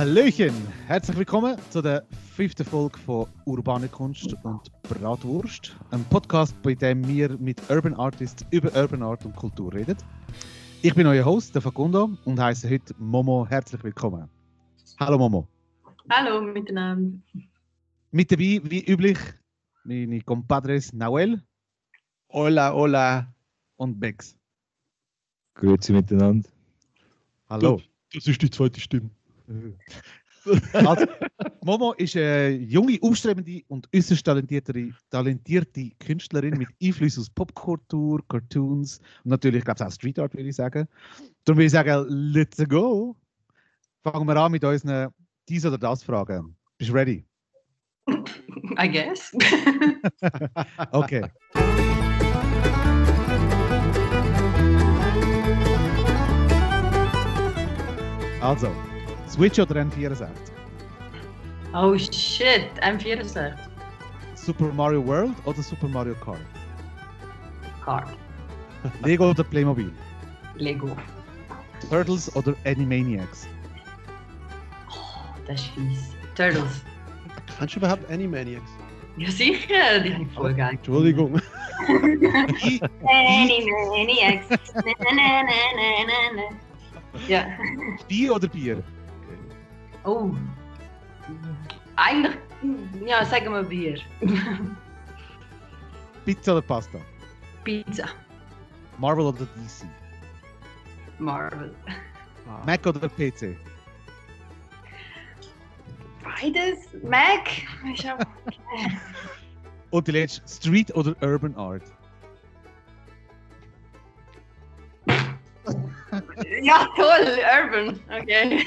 Hallöchen, herzlich willkommen zu der fünften Folge von Urbane Kunst und Bratwurst, ein Podcast, bei dem wir mit Urban Artists über Urban Art und Kultur reden. Ich bin euer Host, der Facundo, und heiße heute Momo herzlich willkommen. Hallo Momo. Hallo miteinander. Mit dabei, wie üblich, meine compadres Noel. Hola, hola. Und Bex. Grüezi miteinander. Hallo. Das ist die zweite Stimme. Also, Momo ist eine junge, aufstrebende und äußerst talentierte, talentierte Künstlerin mit Einfluss aus Popkultur, Cartoons und natürlich, glaube ich, auch Street Art, würde ich sagen. Darum würde ich sagen, let's go. Fangen wir an mit unseren dies oder das Fragen. Bist du ready? I guess. okay. Also, Switch oder N64? Oh shit, M64. Super Mario World oder Super Mario Kart? Kart. Lego oder Playmobil? Lego. Turtles oder Animaniacs? Oh, das ist fies. Turtles. Kannst du überhaupt Animaniacs? Ja sicher, die habe ich voll geil. Entschuldigung. Die, Animaniacs. Na, na, na, na, na, na. Ja. die oder Bier? Oh. Eigentlich, ja, sagen wir Bier. Pizza oder Pasta? Pizza. Marvel oder DC? Marvel. Mac oder PC? Beides. Mac. Und die letzte, Street oder Urban Art? Ja, toll. Urban. Okay.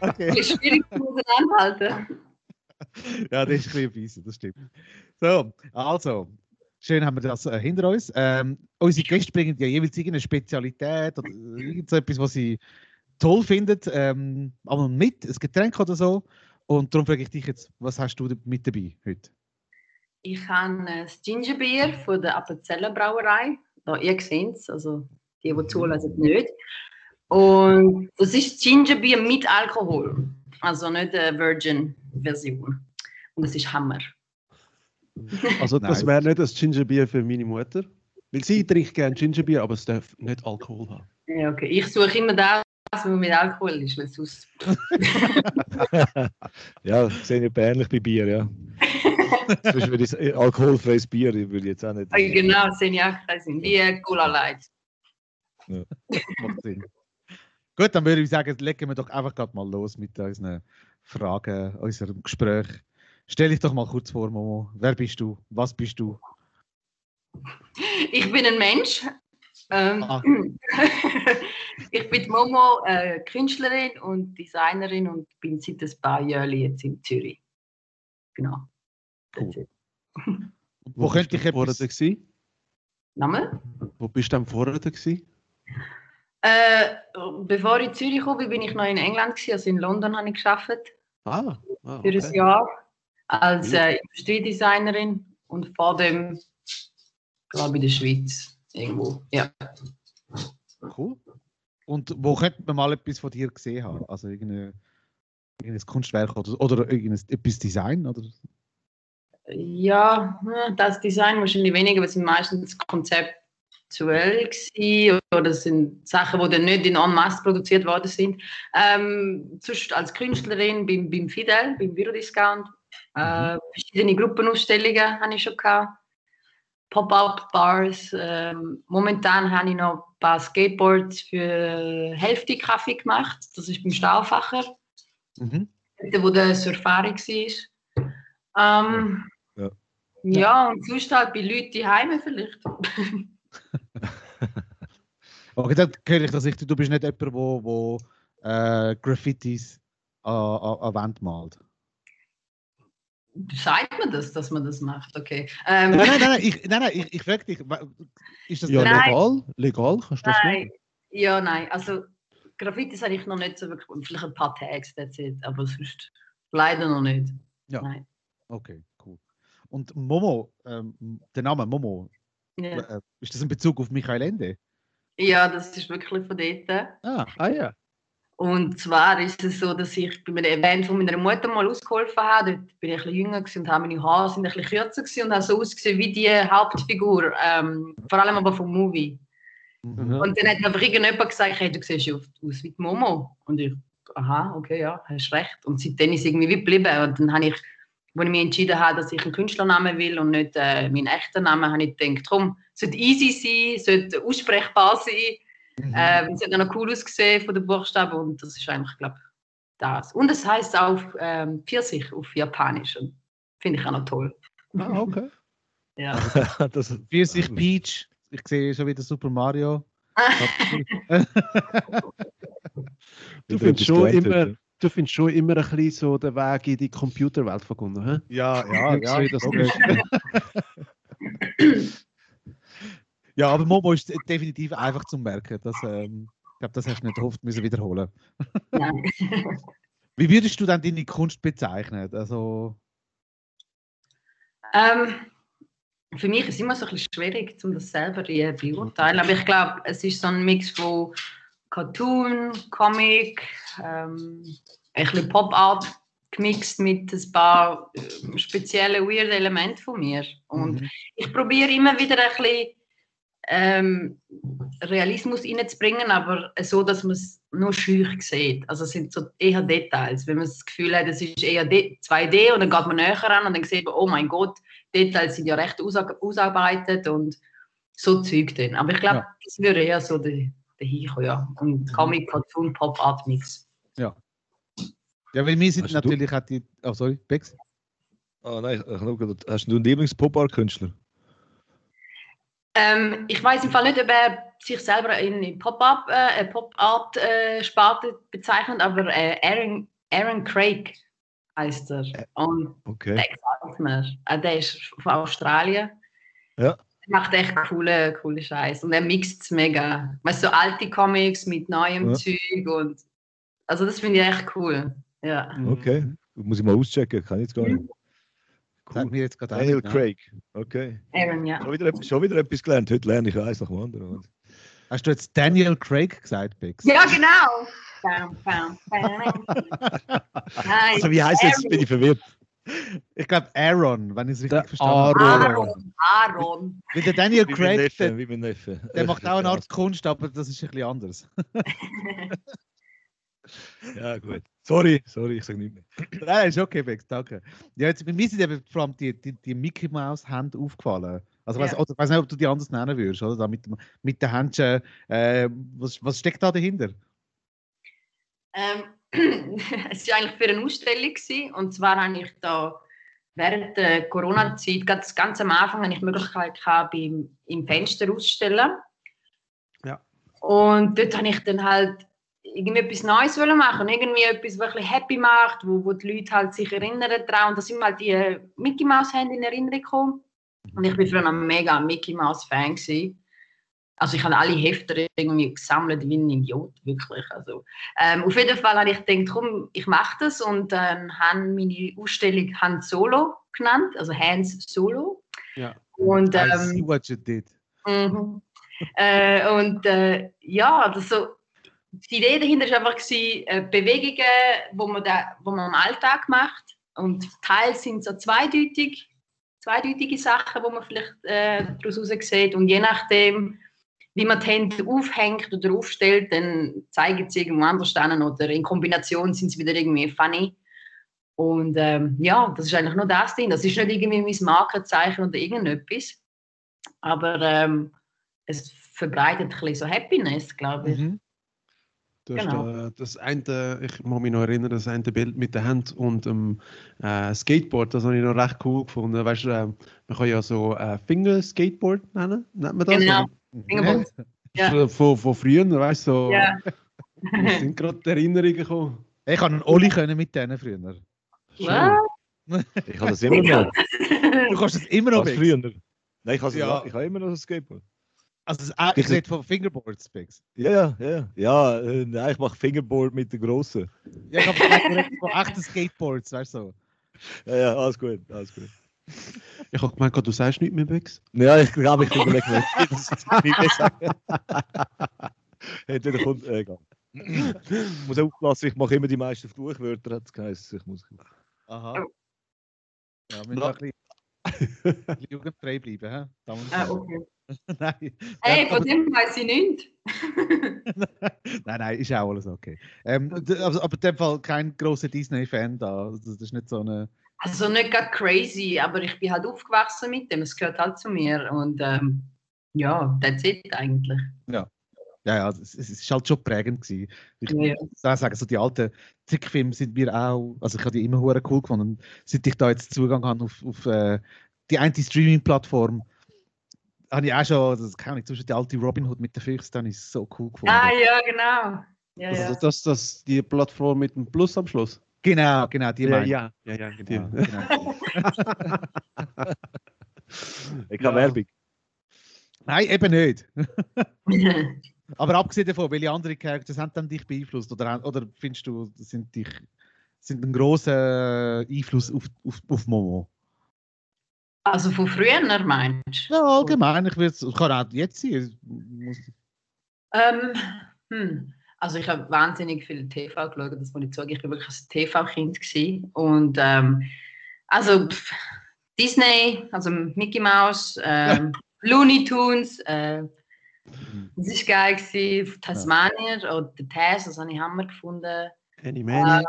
Okay. Ist schwierig zu auseinanderhalten. ja, das ist ein bisschen fies, das stimmt. So, also, schön haben wir das äh, hinter uns. Ähm, unsere Gäste bringen ja jeweils irgendeine Spezialität oder irgendetwas, was sie toll finden, ähm, aber mit, ein Getränk oder so. Und darum frage ich dich jetzt, was hast du mit dabei heute? Ich habe das Gingerbier von der Appenzeller Brauerei. Da, ihr seht es, also die, die zulassen, nicht. Und das ist Gingerbier mit Alkohol. Also nicht eine Virgin-Version. Und das ist Hammer. Also das wäre nicht das Gingerbier für meine Mutter. Weil sie trinkt gerne Gingerbier, aber es darf nicht Alkohol haben. Ja, okay. Ich suche immer das, was mit Alkohol ist, weil sonst. ja, sehe ich ähnlich bei Bier, ja. Sonst würde ich alkoholfreies Bier würde ich jetzt auch nicht. Ah, genau, sehe ich auch keinen Sinn. Wie Cola Light. Macht Sinn. Gut, dann würde ich sagen, legen wir doch einfach gerade mal los mit unseren Fragen, unserem Gespräch. Stell dich doch mal kurz vor, Momo. Wer bist du? Was bist du? Ich bin ein Mensch. Ähm, Ah. ich bin Momo, äh, Künstlerin und Designerin und bin seit ein paar Jahren jetzt in Zürich. Genau. Cool. It. Wo könnte bist ich du vorher etwas- gewesen? Name? Wo bist du denn vorher gewesen? Äh, bevor ich in Zürich kam, bin ich noch in England, gewesen, also in London habe ich gearbeitet Ah, ah für ein okay. Jahr als äh, Industriedesignerin und vor dem, glaube ich, in der Schweiz irgendwo. Ja. Cool. Und wo könnte man mal etwas von dir gesehen haben? Also irgendein, irgendein Kunstwerk oder, oder irgendein etwas Design? Oder? Ja, das Design wahrscheinlich weniger, weil es sind meistens gewesen, oder es sind Sachen, die dann nicht in en masse produziert worden sind. Ähm, sonst als Künstlerin beim, beim Fidel, beim Bürodiscount, äh, verschiedene Gruppenausstellungen habe ich schon gehabt. Pop-up-Bars. Ähm, momentan habe ich noch ein paar Skateboards für Hälfte Kaffee gemacht. Das ist beim Stahlfacher Mhm. dort, wo der Surfari war. Ähm, Ja. ja. und sonst halt bei Leuten die Heime vielleicht. Okay, dann höre ich das richtig. Du bist nicht jemand, wo, wo äh, Graffitis an, an, an Wand malt. Sagt man das, dass man das macht? Okay. Ähm, Nein, nein, nein, nein, ich, nein, nein, ich, ich frage dich, ist das Ja, legal? Legal kannst du das nein. machen? Ja, nein. Also Graffitis habe ich noch nicht so wirklich. Vielleicht ein paar Tags, that's it. Aber sonst leider noch nicht. Ja. Nein. Okay, cool. Und Momo, ähm, der Name Momo, Ja. äh, ist das in Bezug auf Michael Ende? ja, das ist wirklich von dort. Ah, Ah ja. Und zwar ist es so, dass ich bei einem Event von meiner Mutter mal ausgeholfen habe. Dort bin ich ein bisschen jünger und habe meine Haare sind ein bisschen kürzer gewesen und habe so ausgesehen wie die Hauptfigur, ähm, vor allem aber vom Movie. Mhm. Und dann hat einfach irgendjemand gesagt, hey, du siehst ja aus wie die Momo. Und ich, aha, okay, ja, hast recht. Und seitdem ist es irgendwie wie geblieben. Und dann habe ich, als ich mich entschieden habe, dass ich einen Künstlernamen will und nicht äh, meinen echten Namen, habe ich gedacht, komm, es sollte easy sein, sollte aussprechbar sein. Mhm. Ähm, es hat auch noch cool ausgesehen von den Buchstaben und das ist eigentlich, glaube ich, das. Und es heißt auch ähm, Pfirsich auf Japanisch und finde ich auch noch toll. Ah, okay. Ja. das, Pfirsich Peach. Ich sehe schon wieder Super Mario. Du findest schon immer, heute. Du findest schon immer ein bisschen so den Weg in die Computerwelt verbunden, hä? Ja, Ja, ja, ja, das ja, aber Momo ist definitiv einfach zu merken. Das, ähm, ich glaube, das hast du nicht oft müssen wiederholen. Wie würdest du dann deine Kunst bezeichnen? Also, Ähm, für mich ist es immer so ein bisschen schwierig, um das selber äh, beurteilen. Aber ich glaube, es ist so ein Mix von Cartoon, Comic, ähm, ein bisschen Pop-Art gemixt mit ein paar äh, speziellen, weird Elementen von mir. Und Mhm. ich probiere immer wieder ein bisschen ähm, Realismus reinzubringen, aber so, dass man es nur schüch sieht. Also es sind so eher Details. Wenn man das Gefühl hat, es ist eher D 2D und dann geht man näher ran und dann sieht man, oh mein Gott, Details sind ja recht ausarbeitet und so Zeug dann. Aber ich glaube, Ja. das würde eher so der, der hinkommen, ja. Und Comic, Cartoon, Pop Art Mix. ja, weil wir sind Hast du- natürlich auch die. Oh, sorry, Bex. Ah, nein, ich habe gerade- hast du einen Lieblings-Pop-Art-Künstler? Ähm, ich weiß im Fall nicht, ob er sich selber in die Pop-Up, äh, Pop-Art-Sparte bezeichnet, aber äh, Aaron, Aaron Craig heißt er. Und Okay. der gefällt mir. Äh, der ist von Australien. Ja. Macht echt coole, coole Scheiß. Und er mixt es mega. Weißt du, so alte Comics mit neuem Ja. Zeug und also das finde ich echt cool. Ja. Okay. Muss ich mal auschecken, kann ich jetzt gar nicht. Sagt mir jetzt gerade Daniel? Craig. Okay. Aaron, ja. Schon wieder, etwas- schon wieder etwas gelernt. Heute lerne ich eins nach dem anderen. Hast du jetzt Daniel Craig gesagt, Bex? Ja, genau. Also, wie heißt es? Jetzt bin ich verwirrt. Ich glaube Aaron, wenn ich es richtig verstanden habe. Aaron. Aaron. Weil der Daniel Wie mein Craig, Neffe. der, Wie mein Neffe. der macht auch eine Art Kunst, aber das ist ein bisschen anders. Ja, gut. Sorry, sorry, ich sage nicht mehr. Nein, ist okay, Bex, danke. Ja, jetzt, mir sind eben vor allem die, die, die Mickey Mouse Hände aufgefallen. Also, weiss, Ja. weiß nicht, ob du die anders nennen würdest, oder? Da mit, mit den Händchen. Äh, was, was steckt da dahinter? Ähm, es war eigentlich für eine Ausstellung gewesen, und zwar habe ich da während der Corona-Zeit, ganz, ganz am Anfang, habe ich die Möglichkeit gehabt, beim, im Fenster auszustellen. Ja. Und dort habe ich dann halt irgendwie etwas Neues wollen machen, irgendwie etwas, was ein happy macht, wo, wo die Leute halt sich erinnern daran. Und da sind mir halt die Mickey Mouse Hände in Erinnerung gekommen. Und ich bin früher ein mega Mickey Mouse Fan gewesen. Also ich habe alle Hefte irgendwie gesammelt wie ein Idiot, wirklich. Also, ähm, auf jeden Fall habe ich gedacht, komm, ich mache das und dann haben meine Ausstellung Hans Solo genannt, also Hans Solo. Ja. Und, I ähm, see what you did. Mhm. äh, und äh, ja, das so, die Idee dahinter war einfach, gewesen, äh, Bewegungen, wo man, da, wo man im Alltag macht. Und teils sind so zweideutig, zweideutige Sachen, wo man vielleicht äh, daraus sieht. Und je nachdem, wie man die Hände aufhängt oder aufstellt, dann zeigen sie irgendwo anders an oder in Kombination sind sie wieder irgendwie funny. Und ähm, ja, das ist eigentlich nur das Ding. Das ist nicht irgendwie mein Markenzeichen oder irgendetwas. Aber ähm, es verbreitet ein bisschen so Happiness, glaube ich. Mhm. Du hast Genau. da das eine, ich muss mich noch erinnern, das eine Bild mit der Hand und dem äh, Skateboard, das habe ich noch recht cool gefunden. Weißt du, äh, man kann ja so äh, Finger-Skateboard nennen, nennt man das? Genau. Oder? Fingerboard. Ja. Von, von, früher, weißt du, so, Ja. es sind gerade die Erinnerungen gekommen. Ich kann einen Oli können mit denen früher. Du Was? Ich habe das immer noch. kannst es immer noch Bex. früher. Nein, ich habe Ja. ich habe immer noch ein Skateboard. Also, das- ich rede von Fingerboards, Bex. Ja, ja, ja. Ja, äh, nein, ich mache Fingerboard mit der Grossen. Ja, ich habe von echten Skateboards, weißt du so. Ja, ja, alles gut, alles gut. Ich habe gemeint, du sagst nichts mehr, Bex. Ja, ich glaube, ich überlege mir, das ist nicht mehr sagen. Entweder kommt, äh, egal. Ich muss aufpassen, ich mache immer die meisten Fluchwörter, hat es geheißen. Ich muss... Aha. Ja, wir müssen auch ein bisschen, jugendfrei bleiben, hä? Ah, okay. nein. Hey, von dem weiß ich nicht. nein, nein, ist auch alles okay. Ähm, also, aber in dem Fall kein großer Disney-Fan da. Das das ist nicht so eine. Also nicht gerade crazy, aber ich bin halt aufgewachsen mit dem. Es gehört halt zu mir. Und ähm, ja, that's it eigentlich. Ja, ja, es, es ist halt schon prägend gewesen. Ich Ja. muss auch sagen, so die alten Trickfilme sind mir auch, also ich habe die immer hure cool gefunden. Und seit ich da jetzt Zugang habe auf, auf äh, die eine Streaming-Plattform, habe ich auch schon, das kann ich zwischen die alte Robin Hood mit den Füchsen, dann ist so cool gefunden. Ah, ja, genau. Ja, ja. Also das, das die Plattform mit dem Plus am Schluss. Genau, genau, die ja, meine ich. ja, ja, ja. Genau, genau. Ich Ja. habe Werbung. Nein, eben nicht. Aber abgesehen davon, welche andere Charaktere haben dann dich beeinflusst? Oder, oder findest du, sind dich sind einen grossen Einfluss auf, auf, auf Momo? Also von früher, meinst du? Ja, allgemein. Ich würde es kann auch jetzt sein. Ähm, hm. Also ich habe wahnsinnig viel TV geschaut, das muss ich sagen. Ich war wirklich ein TV-Kind. Und ähm, also pff, Disney, also Mickey Mouse, ähm, Looney Tunes, äh, das war geil. Gewesen. Tasmanier oder der Taz, das habe ich Hammer gefunden. Animaniacs.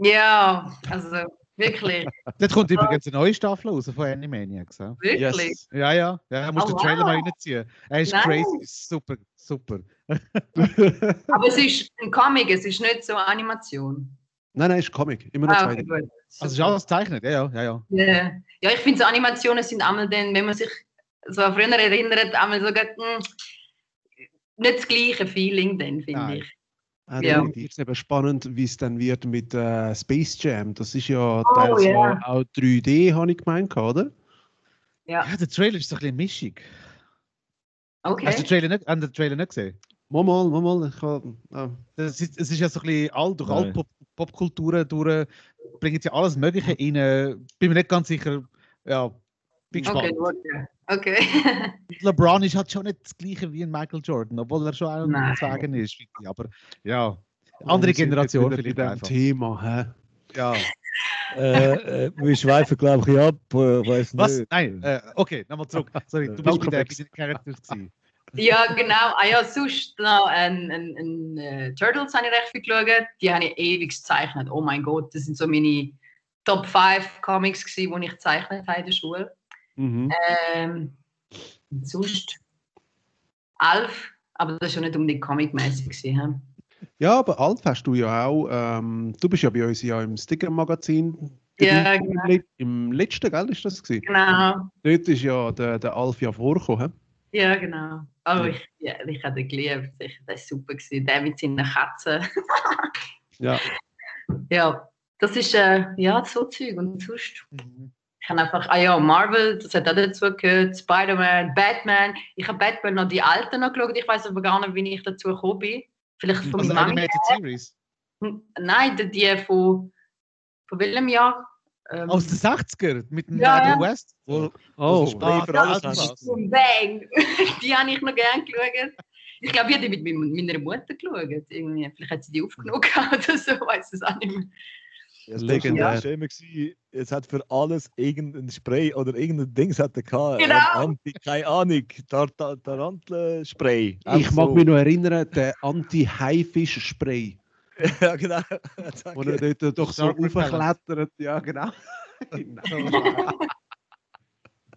Ja, also wirklich, Jetzt kommt übrigens eine neue Staffel raus von Animaniacs. Ja, wirklich. Yes. ja, ja. ja musst Oh, den Trailer mal wow. reinziehen. Er ist Nice. crazy. Super, super. Aber es ist ein Comic, es ist nicht so Animation. Nein, nein, ist Comic. Immer noch Ah, okay. Also ist Super. alles gezeichnet, ja, ja, ja. ja. Ja, ja ich finde so Animationen sind einmal dann, wenn man sich so an früher erinnert, einmal so grad, hm, nicht das gleiche Feeling dann, finde Nein. ich. Ah, Ja. ist eben spannend, wie es dann wird mit äh, Space Jam. Das ist ja Oh, teils ja. ja auch 3D, habe ich gemeint, oder? Ja, ja der Trailer ist so ein bisschen mischig. Hast du den okay. Trailer nicht, haben den Trailer nicht gesehen? Mal, mal, mal, mal. Ich kann, ah. Das ist, es ist ja so ein bisschen all, durch alle. Pop Popkulturen durch, bringen sie alles Mögliche rein. Bin mir nicht ganz sicher. Ja, bin gespannt. Okay, ja. Okay. LeBron ist halt schon nicht das gleiche wie ein Michael Jordan, obwohl er schon ein Zwagen ist. Aber ja, andere Generation vielleicht einfach. Thema. Hä? Ja. äh, äh, wir schweifen, glaube ich, ab. Äh, ich weiß Was? nicht. Nein, äh, okay, nochmal zurück. Sorry, du bist den bei den Characters gewesen. Ja, genau. Ah ja, sonst noch ein, ein, ein, äh, Turtles habe ich recht viel geschaut. Die habe ich ewig gezeichnet. Oh mein Gott, das sind so meine Top 5 Comics, gewesen, die ich gezeichnet habe in der Schule. Mhm. Ähm, und sonst Alf, aber das ist ja nicht unbedingt comic-mäßig. Ja, aber Alf hast du ja auch. Ähm, du bist ja bei uns ja im Sticker-Magazin. Ja, Im, genau. Im letzten, gell, ist das gewesen? Genau. Dort ist ja der, der Alf ja vorgekommen. Ja, genau. Oh, Ja. ich, ja, ich habe den geliebt. Ich, das war super. Gewesen. Der mit seinen Katzen. Ja. Ja, das ist äh, ja so Zeug. Und sonst, Mhm. Ich habe einfach, ah ja, Marvel, das hat auch dazu gehört, Spider-Man, Batman. Ich habe Batman noch die alten noch geschaut. Ich weiß aber gar nicht, wie ich dazu gekommen bin. Vielleicht von Also Mami. Series. Nein, die, die von, von welchem Jahr? Ähm, Aus den 60er mit dem Ja, Adam ja. West. Wo, Oh, Spray für alles hast. Bang! die habe ich noch gerne geschaut. Ich glaube, ich habe die mit meiner- Mutter geschaut. Irgendwie. Vielleicht hat sie die aufgenommen gehabt oder so, weiß es auch nicht mehr. Ja, Legendär. war gewesen, es hat für alles irgendein Spray oder irgendein Dings hat er gehabt. Genau. Anti, keine Ahnung, Tar Tar Tarantelspray. ich mag mich noch erinnern, der Anti-Haifisch-Spray, ja, genau. wo er dort doch so aufklettert. Ja, genau.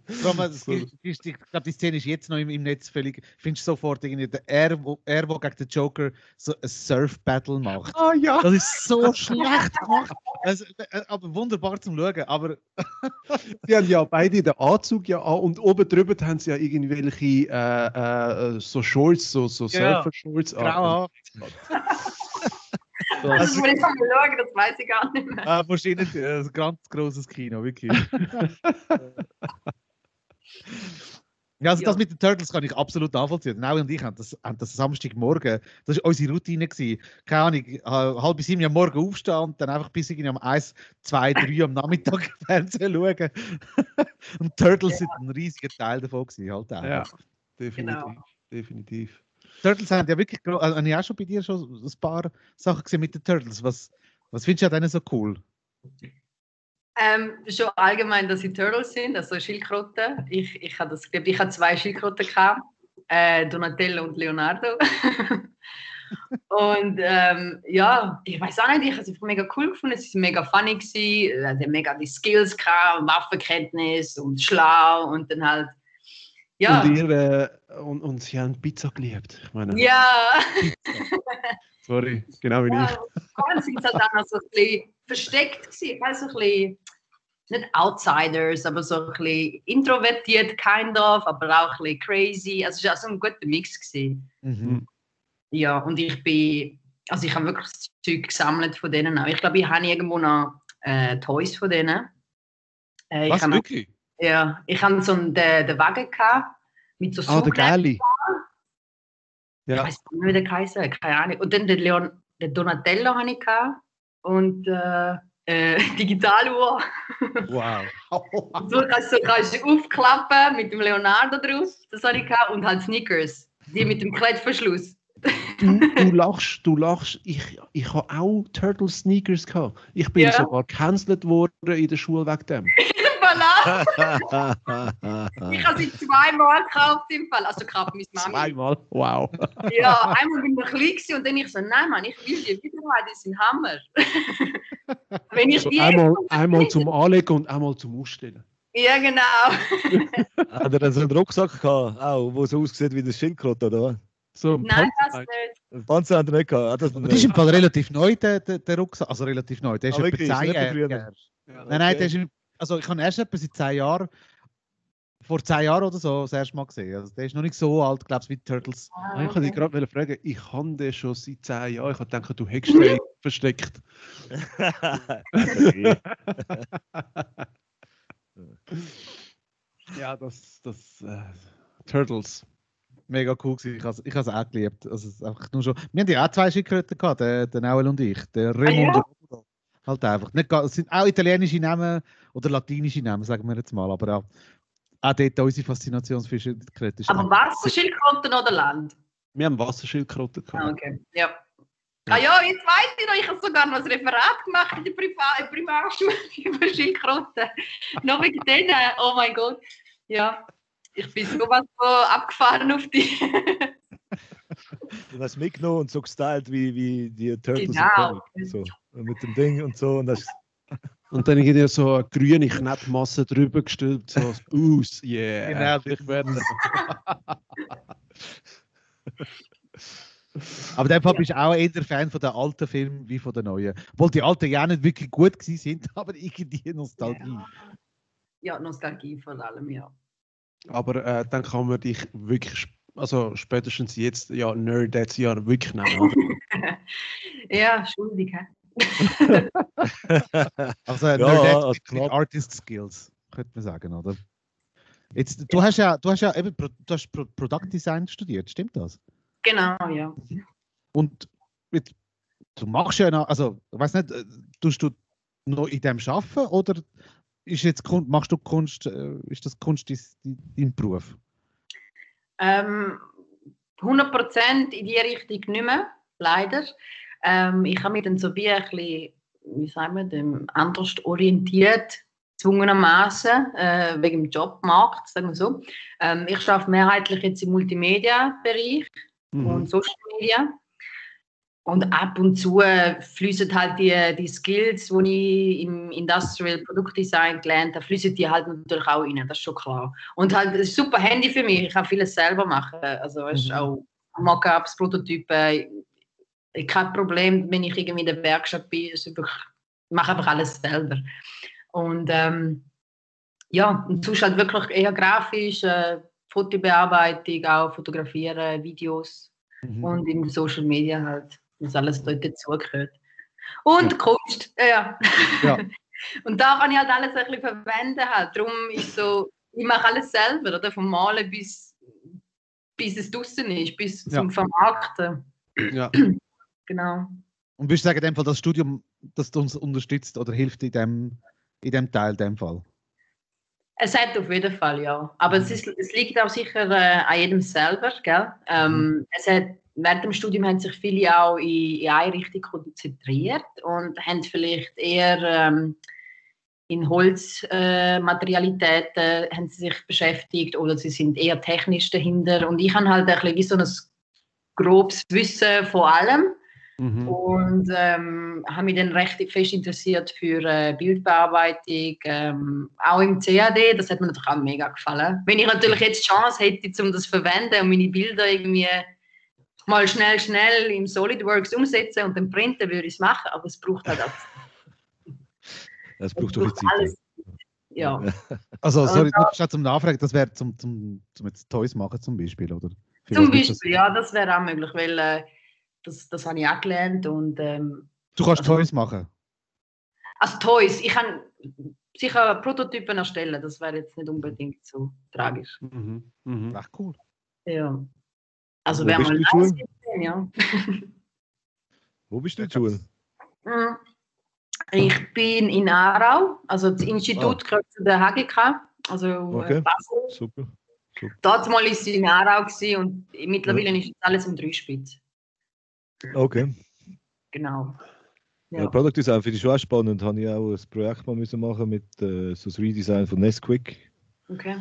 Es Ich glaube, die Szene ist jetzt noch im, im Netz völlig. Findest du sofort irgendwie, der er, wo, er, wo gegen den Joker so ein Surf-Battle macht. Ah ja. Das ist so schlecht gemacht. Also, äh, aber wunderbar zum Schauen. Aber Die haben ja beide den Anzug ja an und oben drüber haben sie ja irgendwelche äh, äh, so Shorts, so, so Ja. Surfer-Shorts an. Das muss ich mal schauen, das weiß ich gar nicht mehr. äh, du rein, äh, ein ganz großes Kino, wirklich. Ja, also Ja. das mit den Turtles kann ich absolut nachvollziehen. Nau und ich haben das, haben das Samstagmorgen, das war unsere Routine. Gewesen. Keine Ahnung, halb bis sieben am Morgen aufstehen und dann einfach bis irgendwie um 1, 2, 3 am Nachmittag Fernsehen schauen. und Turtles sind ein riesiger Teil davon gewesen, halt auch. Ja, definitiv. Genau. definitiv. Turtles haben ja wirklich, also, habe ich auch schon bei dir schon ein paar Sachen gesehen mit den Turtles. Was, was findest du an denen so cool? Ähm, schon allgemein, dass sie Turtles sind, also Schildkröten. Ich, ich hatte das, ich hatte zwei Schildkröten gehabt, äh, Donatello und Leonardo. und ähm, ja, ich weiß auch nicht, ich habe es einfach mega cool gefunden. Sie sind mega funny gewesen, äh, sie haben mega die Skills gehabt, und Waffenkenntnis und schlau und dann halt ja, Und, ihr, äh, und, und sie haben Pizza geliebt. Ich meine, ja. sorry, genau wie Ja, ich. vorhin sind sie halt auch noch so ein bisschen versteckt gewesen, weißt du, so ein bisschen, nicht Outsiders, aber so ein bisschen introvertiert, kind of, aber auch ein bisschen crazy. Also es war auch so ein guter Mix. Gewesen. Mhm. Ja, und ich bin, also ich habe wirklich das Zeug gesammelt von denen auch. Ich glaube, ich habe irgendwo noch äh, Toys von denen. Äh, ich Was, noch- wirklich? Ja, ich hatte so einen, den, den Wagen gehabt, mit so Ah, der Saugnäpfen. Geile. Ich Ja. weiß nicht wie der hat, keine Ahnung. Und dann den, Leon, den Donatello hatte ich gehabt und äh, äh, Digitaluhr. Wow. So kannst du kannst aufklappen mit dem Leonardo drauf, das hatte ich gehabt. Und halt Sneakers, die mit dem Klettverschluss. Du, du lachst, du lachst. Ich, ich habe auch Turtle Sneakers gehabt. Ich bin Ja. sogar gecancelt worden in der Schule wegen dem. Ich habe sie zweimal gekauft im Fall. Also gekauft meine Mami. Zweimal. Wow. Ja, einmal bin ich klein und dann ich so, nein Mann, ich will die wieder haben, die sind Hammer. Wenn ich So die einmal, einmal zum Anlegen und einmal zum Ausstellen. Ja, genau. Hat er dann so einen Rucksack gehabt, auch, wo so aussieht wie das Schildkröte, oder was? So ein Nein, das Panzer- nicht. Den Panzer hat er nicht gehabt. Das Das ist im Fall relativ neu, der, der, der Rucksack. Also relativ neu. Der ist Ah, etwa wirklich? Ist 10 nicht Jahre. Ja. Nein, nein, der ist, im- also ich habe erst etwa seit 10 Jahren, vor 10 Jahren oder so, das erste Mal gesehen. Also der ist noch nicht so alt, glaube ich, wie die Turtles. Ah, Ich wollte dich gerade fragen, ich habe den schon seit 10 Jahren. Ich habe gedacht, du hättest den versteckt. okay. Ja, das, das äh, Turtles. Mega cool gewesen. Ich habe ich es auch geliebt. Also einfach nur schon, wir haben ja auch zwei Schildkröten gehabt, der, der Nauel und ich. Der Remo ja? Halt einfach. Nicht, es sind auch italienische Namen oder latinische Namen, sagen wir jetzt mal. Aber ja, auch dort unsere Faszination für Schildkröten. ist Aber einfach- Wasser, Schildkröten oder Land? Wir haben Wasserschildkröten Ah, gehabt. okay. Ja. Ah ja, jetzt weiß ich noch, ich habe sogar noch ein Referat gemacht in der Priva Primarschule über Schildkröten. noch wegen denen, oh mein Gott. Ja, ich bin sowas so abgefahren auf die. Du hast mitgenommen und so gestylt wie, wie die Turtles Genau. So. Und mit dem Ding und so. Und das, Und dann gibt es so eine grüne Knetmasse drüber gestülpt, so aus, yeah. Genau, ich werde. Aber dem Fall bist du auch eher Fan von den alten Filmen wie von den neuen. Obwohl die alten ja nicht wirklich gut gewesen sind, aber irgendwie Nostalgie. Ja, Nostalgie vor allem, ja. Aber äh, dann kann man dich wirklich, also spätestens jetzt, ja, Nerd das Jahr wirklich nehmen. Ja, schuldig, hä? Also Ja, Nerdette also mit, mit knapp. Artist Skills, könnte man sagen, oder? Jetzt, du hast ja, du hast ja eben du hast Pro, Product Design studiert, stimmt das? Genau, ja. Und mit, du machst ja noch, also ich weiß nicht, äh, tust du noch in dem arbeiten oder ist jetzt Kun- machst du Kunst, äh, ist das Kunst dein Beruf? Ähm, 100% in die Richtung nicht mehr, leider. Ähm, ich habe mich dann so wie ein bisschen, wie sagen wir, dem anders orientiert, gezwungenermaßen, äh, wegen dem Jobmarkt, sagen wir so. Ähm, ich arbeite mehrheitlich jetzt im Multimedia-Bereich Mhm. und Social Media. Und ab und zu äh, fließen halt die, die Skills, die ich im Industrial Produktdesign gelernt habe, fließen die halt natürlich auch rein, das ist schon klar. Und halt, es ist ein super Handy für mich, ich kann vieles selber machen. Also weißt, Mhm. auch Mockups, Prototypen, kein Problem, wenn ich irgendwie in der Werkstatt bin, ich mache einfach alles selber. Und ähm, ja, und sonst halt wirklich eher grafisch, äh, Fotobearbeitung, auch fotografieren, Videos Mhm. und in Social Media halt, was alles dort dazugehört. Und Kunst, ja. Ja. und da kann ich halt alles ein bisschen verwenden halt. Darum ist so, ich mache alles selber, oder? Vom Malen bis, bis es draußen ist, bis Ja. zum Vermarkten. Ja. Und Genau. würdest du sagen, in dem Fall das Studium, das uns unterstützt oder hilft in dem, in dem Teil, in dem Fall? Es hat auf jeden Fall, ja. Aber es, ist, es liegt auch sicher äh, an jedem selber, gell? Ähm, es hat, während dem Studium haben sich viele auch in, in eine Richtung konzentriert und haben vielleicht eher ähm, in Holzmaterialitäten äh, haben sie sich beschäftigt oder sie sind eher technisch dahinter. Und ich habe halt ein bisschen wie so ein grobes Wissen von allem. Mhm. Und ähm, habe mich dann recht fest interessiert für äh, Bildbearbeitung, ähm, auch im CAD, das hat mir natürlich auch mega gefallen. Wenn ich natürlich jetzt die Chance hätte, um das zu verwenden und meine Bilder irgendwie mal schnell, schnell im SolidWorks umsetzen und dann printen, würde ich es machen, aber es braucht halt auch Es es braucht braucht Zeit. alles. Ja. Also, sorry, nur schnell zum Nachfragen, das wäre zum, zum, zum jetzt Toys machen zum Beispiel, oder? Für Zum? Beispiel, ja, das wäre auch möglich, weil äh, das, das habe ich auch gelernt und ähm, Du kannst also- Toys machen. Also Toys, ich kann sicher Prototypen erstellen, das wäre jetzt nicht unbedingt so tragisch. Mhm. Mhm. Echt cool. Ja. Also Wo wäre bist mal gewesen, ja. Wo bist du in Schule? Mm. Ich bin in Aarau, also das Institut gehört zu der HGK, also Ah. Okay. äh, Basel. Super. Dort mal ist sie in Aarau gewesen und mittlerweile ist jetzt alles im Dreispitz. Okay. Genau. Ja. Ja. Product Design finde ich schon auch spannend. Habe ich auch ein Projekt mal müssen machen mit äh, so das Redesign von Nesquik. Okay.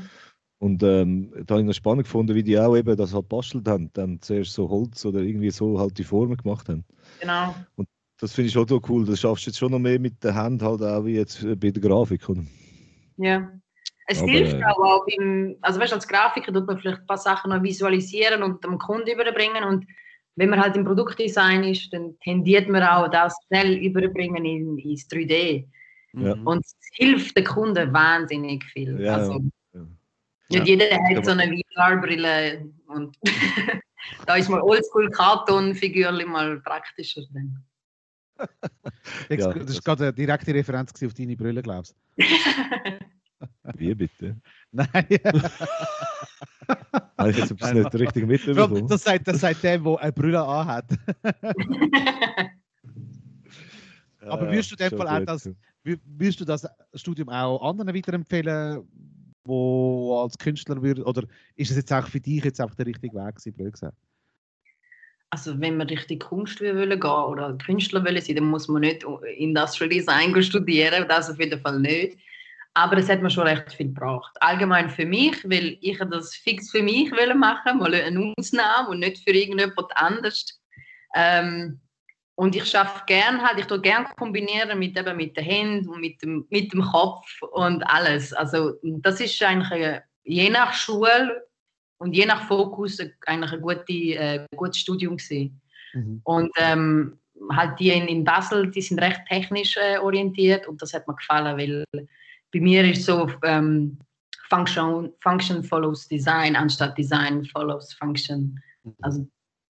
Und ähm, da habe ich noch spannend gefunden, wie die auch eben das halt bastelt haben. Dann zuerst so Holz oder irgendwie so halt die Formen gemacht haben. Genau. Das finde ich schon so cool. Das schaffst du jetzt schon noch mehr mit der Hand halt auch wie jetzt bei der Grafik. Oder? Ja. Es Aber, hilft äh, auch, auch beim, also weißt, als Grafiker tut man vielleicht ein paar Sachen noch visualisieren und dem Kunden überbringen und wenn man halt im Produktdesign ist, dann tendiert man auch das schnell überbringen in, ins 3D. Ja. Mhm. Und es hilft den Kunden wahnsinnig viel. Ja, also, ja. Nicht jeder hat so eine VR-Brille und da ist mal Oldschool-Karton-Figürchen mal praktischer. Dann. Das ist gerade eine direkte Referenz auf deine Brille, glaubst du? Wie bitte? Nein. Habe ich jetzt etwas Nein, nicht richtig mitbekommen? das, sagt, das sagt der, der eine Brille anhat. aber würdest du schon Fall auch das- Würdest du das Studium auch anderen weiterempfehlen, wo als Künstler würde, oder ist es jetzt auch für dich jetzt einfach der richtige Weg gewesen, blöd gesagt? Also wenn man richtig Kunst will wollen gehen oder Künstler will sein, dann muss man nicht Industrial Design studieren, das auf jeden Fall nicht. Aber es hat mir schon recht viel gebracht. Allgemein für mich, weil ich das fix für mich will machen, mal eine Ausnahme und nicht für irgendjemand anders. Ähm, und ich schaffe gern halt, ich tue gern kombinieren mit eben mit den Händen und mit dem, mit dem Kopf und alles. Also das ist eigentlich eine, je nach Schule und je nach Fokus eigentlich ein gute, äh, gutes Studium gewesen. Mhm. Und ähm, halt die in, in Basel, die sind recht technisch äh, orientiert und das hat mir gefallen, weil bei mir ist so ähm, Function, Function follows Design anstatt Design follows Function. Also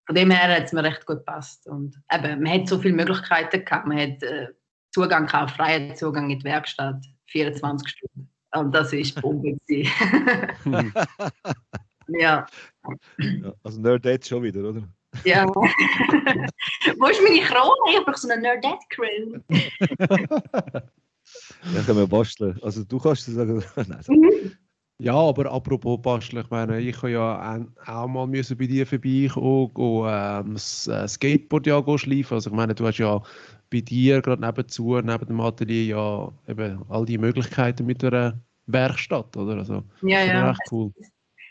von dem her hat es mir recht gut gepasst. Und eben, man hat so viele Möglichkeiten gehabt. Man hat äh, Zugang gehabt, freien Zugang in die Werkstatt, 24 Stunden. Und das ist Bombe. ja, Ja, also Nerdette schon wieder, oder? ja. Wo ist meine Krone? Ich habe so eine Nerdette-Krone. Ja, können wir basteln. Also du kannst das sagen. Nein, so. Ja, aber apropos basteln, ich meine, ich habe ja auch- mal müssen bei dir vorbeikommen, go, ähm, das äh, Skateboard ja schleifen. Also ich meine, du hast ja bei dir gerade nebenzu, neben dem Atelier ja eben all die Möglichkeiten mit einer Werkstatt, oder? Also Ja, das ist ja. echt cool.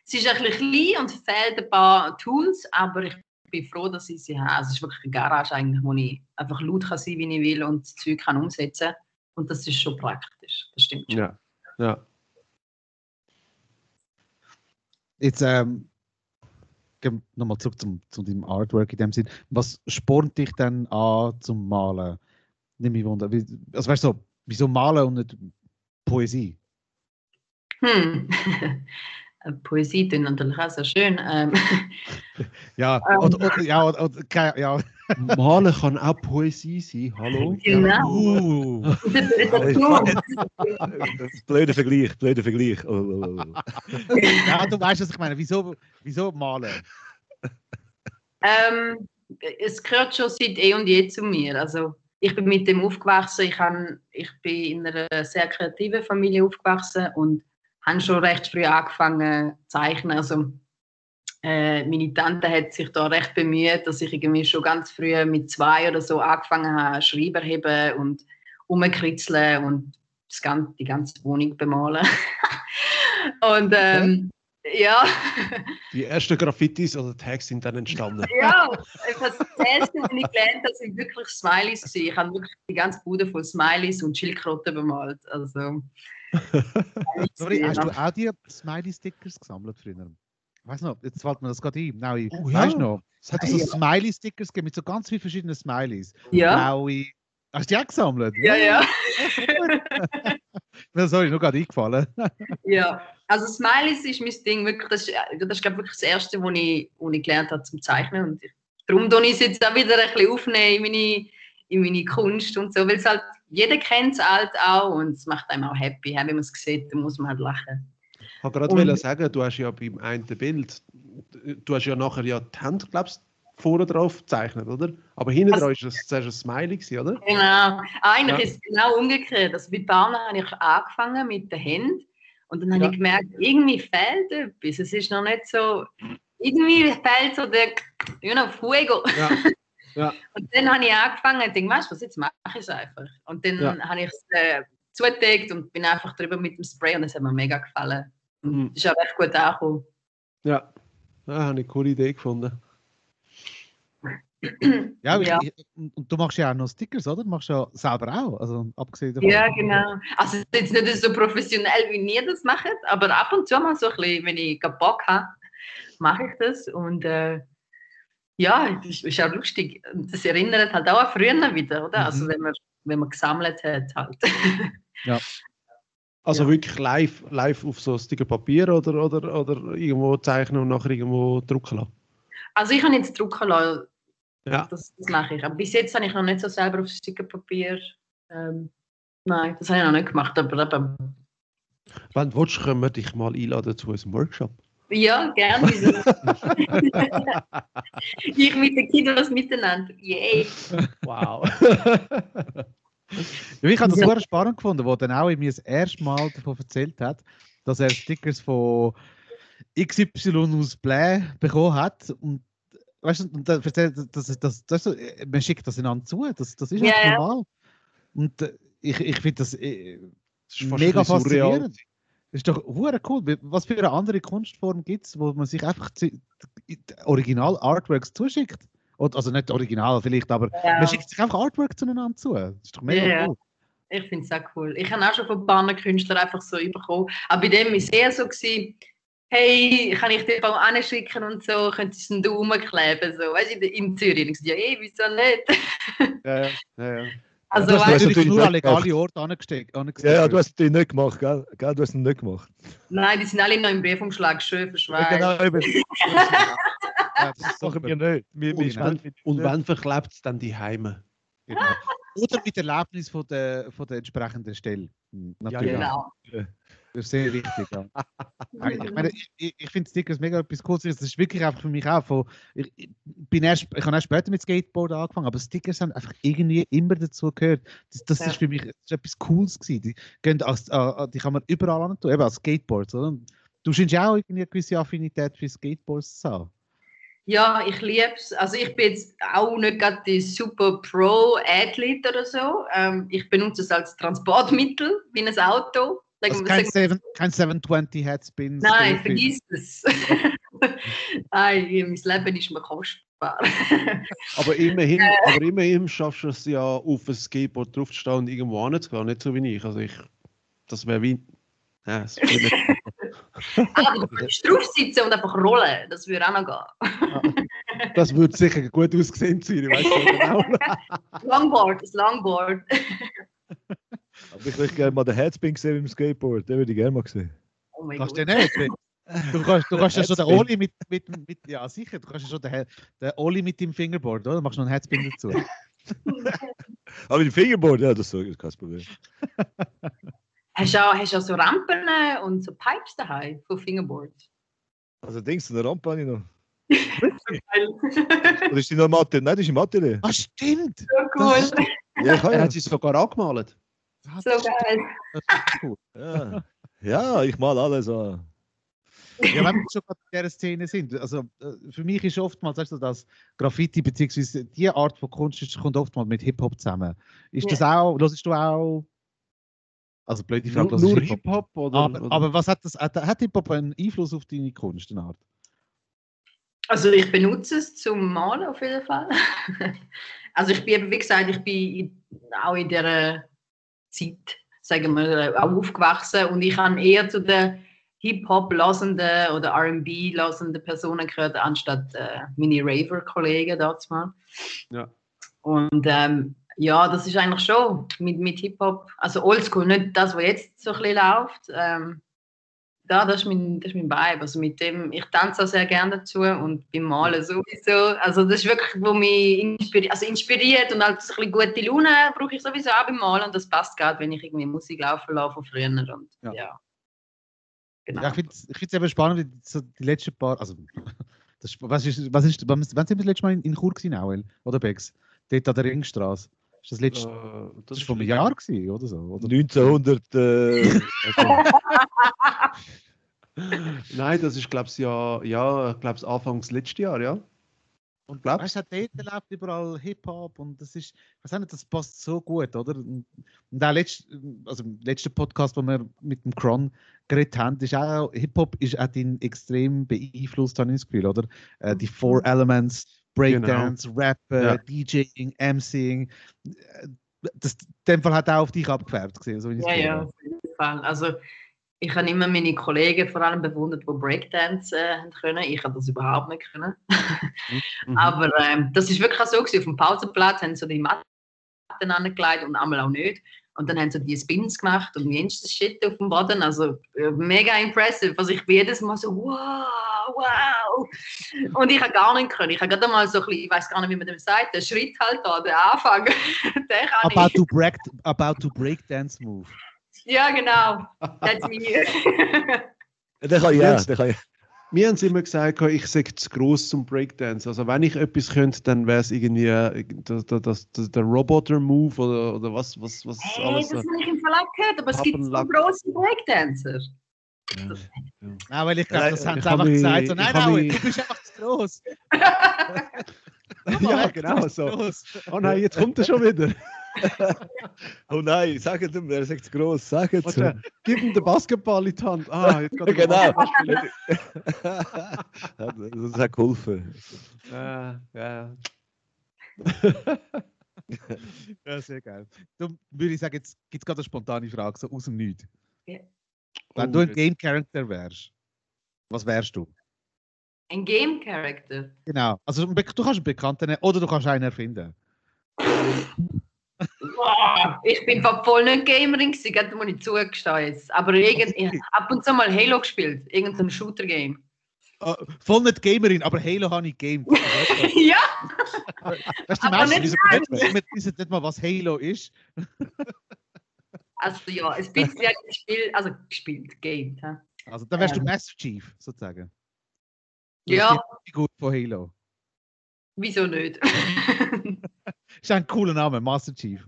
Es ist ein bisschen klein und fehlt ein paar Tools, aber ich bin froh, dass ich sie habe. Es ist wirklich eine Garage, eigentlich, wo ich einfach laut kann sein wie ich will und das Zeug kann umsetzen kann. Und das ist schon praktisch. Das stimmt schon. Ja, ja. Jetzt ähm, gehen wir nochmal zurück zum, zu deinem Artwork in dem Sinn. Was spornt dich denn an zum Malen? Nimm mich wunder. Wie, also weißt du, so, wieso malen und nicht Poesie? Hm. Poesie tun natürlich auch sehr schön. Ähm, Ja, Ähm. oder, oder, ja, oder, ja. Malen kann auch Poesie sein, hallo? genau. Uh. blöder Vergleich, blöder Vergleich. Oh, oh, oh, oh. ja, du weißt, was ich meine. Wieso, wieso malen? Ähm, es gehört schon seit eh und je zu mir. Also ich bin mit dem aufgewachsen. Ich, han, ich bin in einer sehr kreativen Familie aufgewachsen und habe schon recht früh angefangen zu zeichnen. Also, äh, meine Tante hat sich da recht bemüht, dass ich irgendwie schon ganz früh mit zwei oder so angefangen habe, Schreiber heben und umkritzeln und das ganze, die ganze Wohnung bemalen. und ähm, ja. Die ersten Graffitis oder Tags sind dann entstanden. ja, das erste, was ich gelernt habe, sind wirklich Smileys. Gewesen. Ich habe wirklich die ganze Bude voll Smileys und Schildkröten bemalt. Also, Sorry, hast du auch die Smiley-Stickers gesammelt früher? Ich weiß noch, jetzt fällt mir das gerade ein. Now, Oh, weißt ja. du noch? Es hat so Ja. Smiley-Stickers gegeben mit so ganz vielen verschiedenen Smileys. ja. Blaue. Hast du die auch gesammelt? Ja, ja. Das sorry, nur gerade eingefallen. Ja, also Smileys ist mein Ding wirklich, das ist, das ist glaube ich, wirklich das Erste, was ich, was ich gelernt habe zum Zeichnen und darum tue ich es jetzt auch wieder ein bisschen aufnehmen in meine, in meine Kunst und so, weil es halt, jeder kennt es halt auch und es macht einem auch happy, wenn man es sieht, dann muss man halt lachen. Ich wollte gerade Und- sagen, du hast ja beim einen Bild, du hast ja nachher ja die Hand, glaubst vorne drauf gezeichnet, oder? Aber hinten Also- dran ist das zuerst ein Smiley, gewesen, oder? Genau, eigentlich Ja. ist es genau umgekehrt, also bei Bahnen habe ich angefangen mit den Händen und dann habe Ja. ich gemerkt, irgendwie fehlt etwas, es ist noch nicht so, irgendwie fehlt so der, you know, Fuego. Ja. Ja. Und dann habe ich angefangen und dachte, weißt du was, jetzt mache ich es einfach. Und dann Ja. habe ich es äh, zugedeckt und bin einfach drüber mit dem Spray und es hat mir mega gefallen. Mhm. Das ist auch recht gut angekommen. Ja. Ja, habe ich eine coole Idee gefunden. Ja, Ja. Ich, ich, und du machst ja auch noch Stickers, oder? Du machst ja selber auch. Also abgesehen davon. Ja, genau. Also es ist jetzt nicht so professionell, wie ihr das macht, aber ab und zu mal so ein bisschen, wenn ich keinen Bock habe, mache ich das. Und äh, ja, das ist, ist auch lustig. Das erinnert halt auch an früher wieder, oder? Also Mhm. wenn man, wenn man gesammelt hat halt. Also Ja. wirklich live, live auf so Sticker Papier oder, oder, oder irgendwo zeichnen und nachher irgendwo drucken lassen. Also ich habe jetzt drucken lassen, Ja. Das, das mache ich. Aber bis jetzt habe ich noch nicht so selber auf Stickerpapier. Ähm, nein, das habe ich noch nicht gemacht. Aber, aber Wenn du willst, können wir dich mal einladen zu unserem Workshop. ja, gerne. ich mit den Kindern miteinander. Yay! Wow. Ja, ich habe das Ja. sehr spannend gefunden, wo dann auch mir das erste Mal davon erzählt hat, dass er Stickers von XY aus Play bekommen hat. Und, weißt du, und dann erzählt, dass, dass, dass, dass, man schickt das einander zu. Das, das ist Ja, ja. normal. Und äh, ich, ich finde das äh, Das mega faszinierend. Das ist doch hure cool. Was für eine andere Kunstform gibt es, wo man sich einfach die Original-Artworks zuschickt? Also nicht original vielleicht, aber Ja. man schickt sich einfach Artwork zueinander zu. Das ist doch mega Ja. cool. Ich finde es auch cool. Ich habe auch schon von ein paar Künstlern einfach so bekommen. Aber bei dem war es eher so, gewesen, hey, kann ich dir auch anschicken und so, könntest du es da rumkleben? So, weißt du, in, Zürich. Ich so, ja, hey, wieso nicht? Ja, ja, ja, ja. Also, du hast natürlich nur an nicht legale. Orte angesteckt. Ja, ja, du hast es natürlich nicht gemacht, gell? gell? Du hast es nicht gemacht. nein, die sind alle noch im Briefumschlag schön verschweißt. Ja, genau, eben. Ja, das machen wir nicht. Wir, wir Und nicht. und wenn verklebt es dann die Heime. Genau. Oder mit Erlaubnis von der, von der entsprechenden Stelle. Hm, Natürlich. Genau. Das ist sehr wichtig. Ja. ich meine, ich, ich, finde Stickers mega etwas Cooles. Das ist wirklich einfach für mich auch von. Ich, ich, bin erst, ich habe erst später mit Skateboard angefangen, aber Stickers haben einfach irgendwie immer dazu gehört. Das, das Ja. ist für mich das ist etwas Cooles gewesen. Die, gehen als, äh, die kann man überall an tun, eben als Skateboards. Oder? Du scheinst ja auch irgendwie eine gewisse Affinität für Skateboards zu haben. Ja, ich liebe es. Also ich bin jetzt auch nicht gerade die super Pro-Athlet oder so. Ähm, ich benutze es als Transportmittel, wie ein Auto. Also kein, sagen- 7, kein 720 Headspins. Nein, vergiss es. Nein, mein Leben ist mir kostbar. Aber immerhin, aber immerhin schaffst du es ja, auf ein Skateboard draufzustehen und irgendwo hinzugehen. Nicht so wie ich. Also ich, das wäre wie... Ja, das nicht- Ah, du kannst draufsitzen und einfach rollen. Das würde auch noch gehen. das würde sicher gut aussehen, Zürich, weißt du genau. Longboard, das Longboard. Aber ich möchte gerne mal den Headspin sehen mit dem Skateboard. Den würde ich gerne mal sehen. Oh mein Kannst Gott. du nicht? Du kannst, du kannst ja schon den Headspin. Oli mit, mit, mit, ja sicher, du kannst ja schon den, den Oli mit dem Fingerboard, oder? Machst noch einen Headspin dazu. Aber mit dem Fingerboard, ja, das ist kein Problem. Hast du auch, hast du auch so Rampen und so Pipes daheim von Fingerboard? Also Dings, eine Rampe habe ich noch. Geil. Oder ist die noch im Atelier? Nein, die ist im Atelier. Ah, stimmt! so cool. Ja, ich habe Er ja. hat sie sogar angemalt. Das So ist- geil. das ist cool. ja. Ja, ich mal alles an. Ja, wenn wir schon gerade in dieser Szene sind. Also, äh, für mich ist oftmals, weißt du, das Graffiti, beziehungsweise die Art von Kunst ist, kommt oftmals mit Hip-Hop zusammen. Ist Ja. das auch, hörst du auch, also blöde Frage, Nur, nur Hip-Hop? Hip-Hop oder, Aber, oder? aber was hat das, hat, hat Hip-Hop einen Einfluss auf deine Kunst, eine Art? Also ich benutze es zum Malen auf jeden Fall. also ich bin eben, wie gesagt, ich bin in- auch in dieser Zeit, sagen wir, auch aufgewachsen und ich habe eher zu den Hip-Hop-lassenden oder R&B-lassenden Personen gehört, anstatt äh, meine Raver-Kollegen dort mal. Ja. Und ähm, ja, das ist eigentlich schon mit, mit Hip-Hop, also Oldschool, nicht das, was jetzt so ein bisschen läuft. Ähm, da, das ist mein, das ist mein Vibe. Also mit dem, ich tanze auch sehr gerne dazu und beim Malen sowieso. Also das ist wirklich, wo mich inspiriert, also inspiriert und halt so ein bisschen gute Laune brauche ich sowieso auch beim Malen und das passt gerade, wenn ich irgendwie Musik laufen lasse von früher und Ja. ja. Genau. Ja, ich finde es ich find's eben spannend, wie so die letzten paar, also, das, was ist, was ist, wann sind wir das letzte Mal in, in Chur gewesen, Auel? Oder Bex? Dort an der Ringstraße. Ist das letzte, Äh, das ist vor einem Jahr gewesen, oder so? Oder? 1900. Äh, Nein, das ist, glaube ich, ja, ja, ich glaube, Anfangs letztes Jahr, ja. Und glaubst weißt du, dort läuft überall Hip-Hop und das ist, ich weiß nicht, das passt so gut, oder? Und und auch letzt, also im letzten Podcast, wo wir mit dem Kron geredet haben, ist auch, Hip-Hop ist auch ihn extrem beeinflusst, habe ich das Gefühl, oder? Äh, die Four Elements, Breakdance, Rappen, Ja. DJing, MCing, das, in dem Fall hat auch auf dich abgefärbt gesehen, so Ja, ja, auf jeden Fall. Also ich habe immer meine Kollegen vor allem bewundert, die Breakdance äh, haben können. Ich habe das überhaupt nicht können. Mhm. Aber ähm, das ist wirklich auch so gewesen. Auf dem Pausenplatz haben sie so die Matten angelegt und einmal auch nicht. Und dann haben sie die Spins gemacht und jenstes Shit auf dem Boden. Also äh, mega impressive. Also ich bin jedes Mal so, wow, wow. Und ich habe gar nicht können. Ich habe gerade mal so ein bisschen, ich weiß gar nicht, wie man dem sagt, den Schritt halt da, den Anfang. den kann About ich. to, break, about to Breakdance Move. Ja, genau. That's me. der kann ich. Jetzt- Der kann ich. Mir haben sie immer gesagt, ich sei zu groß zum Breakdance. Also wenn ich etwas könnte, dann wäre es irgendwie äh, das, das, das, das, der Roboter-Move oder, oder was, was, was Hey, alles. das habe ich im Verlag gehört, aber es gibt so große Breakdancer. Nein, weil ich glaube, Äh, Ja, das haben sie einfach mich- gesagt. So, ich nein, mich- du bist einfach zu groß. ja, genau so. Oh nein, jetzt kommt er schon wieder. Oh nein, sagt ihm, er ist echt zu groß. Sagt es gib ihm den Basketball in die Hand. Ah, jetzt geht er Genau. Das hat geholfen. Ja, ja. Ja, sehr geil. Dann würde ich sagen, jetzt gibt es gerade eine spontane Frage, so aus dem Nichts. Ja. Wenn Oh, du ein Game Character wärst, was wärst du? Ein Game Character. Genau. Also du kannst einen Bekannten oder du kannst einen erfinden. Ich bin voll nicht Gamerin gerade muss ich zugestehen jetzt. Aber irgend, ich ab und zu mal Halo gespielt, irgendein Shooter-Game. Äh, voll nicht Gamerin, aber Halo habe ich gamed. Weißt ja, du, die nicht wissen nicht, mal, was Halo ist. also ja, ein bisschen gespielt, also gespielt, gamed. hä? Also dann wärst du Ähm. Master Chief, sozusagen. Ja, Figur von Halo. wieso nicht? Ist ein cooler Name, Master Chief.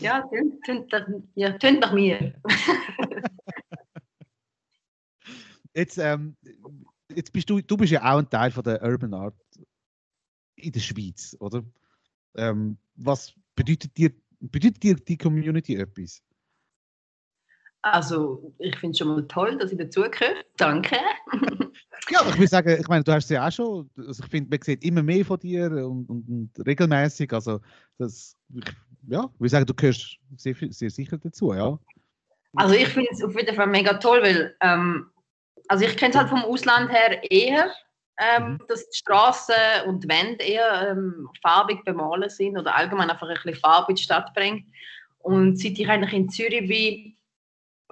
ja, tönt, tönt, nach- ja, tönt nach mir. Jetzt, ähm, jetzt bist du, du bist ja auch ein Teil von der Urban Art in der Schweiz, oder? Ähm, was bedeutet dir, bedeutet dir die Community etwas? Also, ich finde es schon mal toll, dass ich dazugehöre. Danke. Ja, ich will sagen, ich meine, du hast es ja auch schon, also ich finde, man sieht immer mehr von dir und, und, und regelmäßig, also das, ich, ja, ich will sagen, du gehörst sehr, sehr sicher dazu, ja. Also ich finde es auf jeden Fall mega toll, weil ähm, also ich kenne es halt vom Ausland her eher, ähm, dass die Straßen und die Wände eher ähm, farbig bemalen sind oder allgemein einfach ein bisschen Farbe in die Stadt bringt. Und seit ich eigentlich in Zürich bin,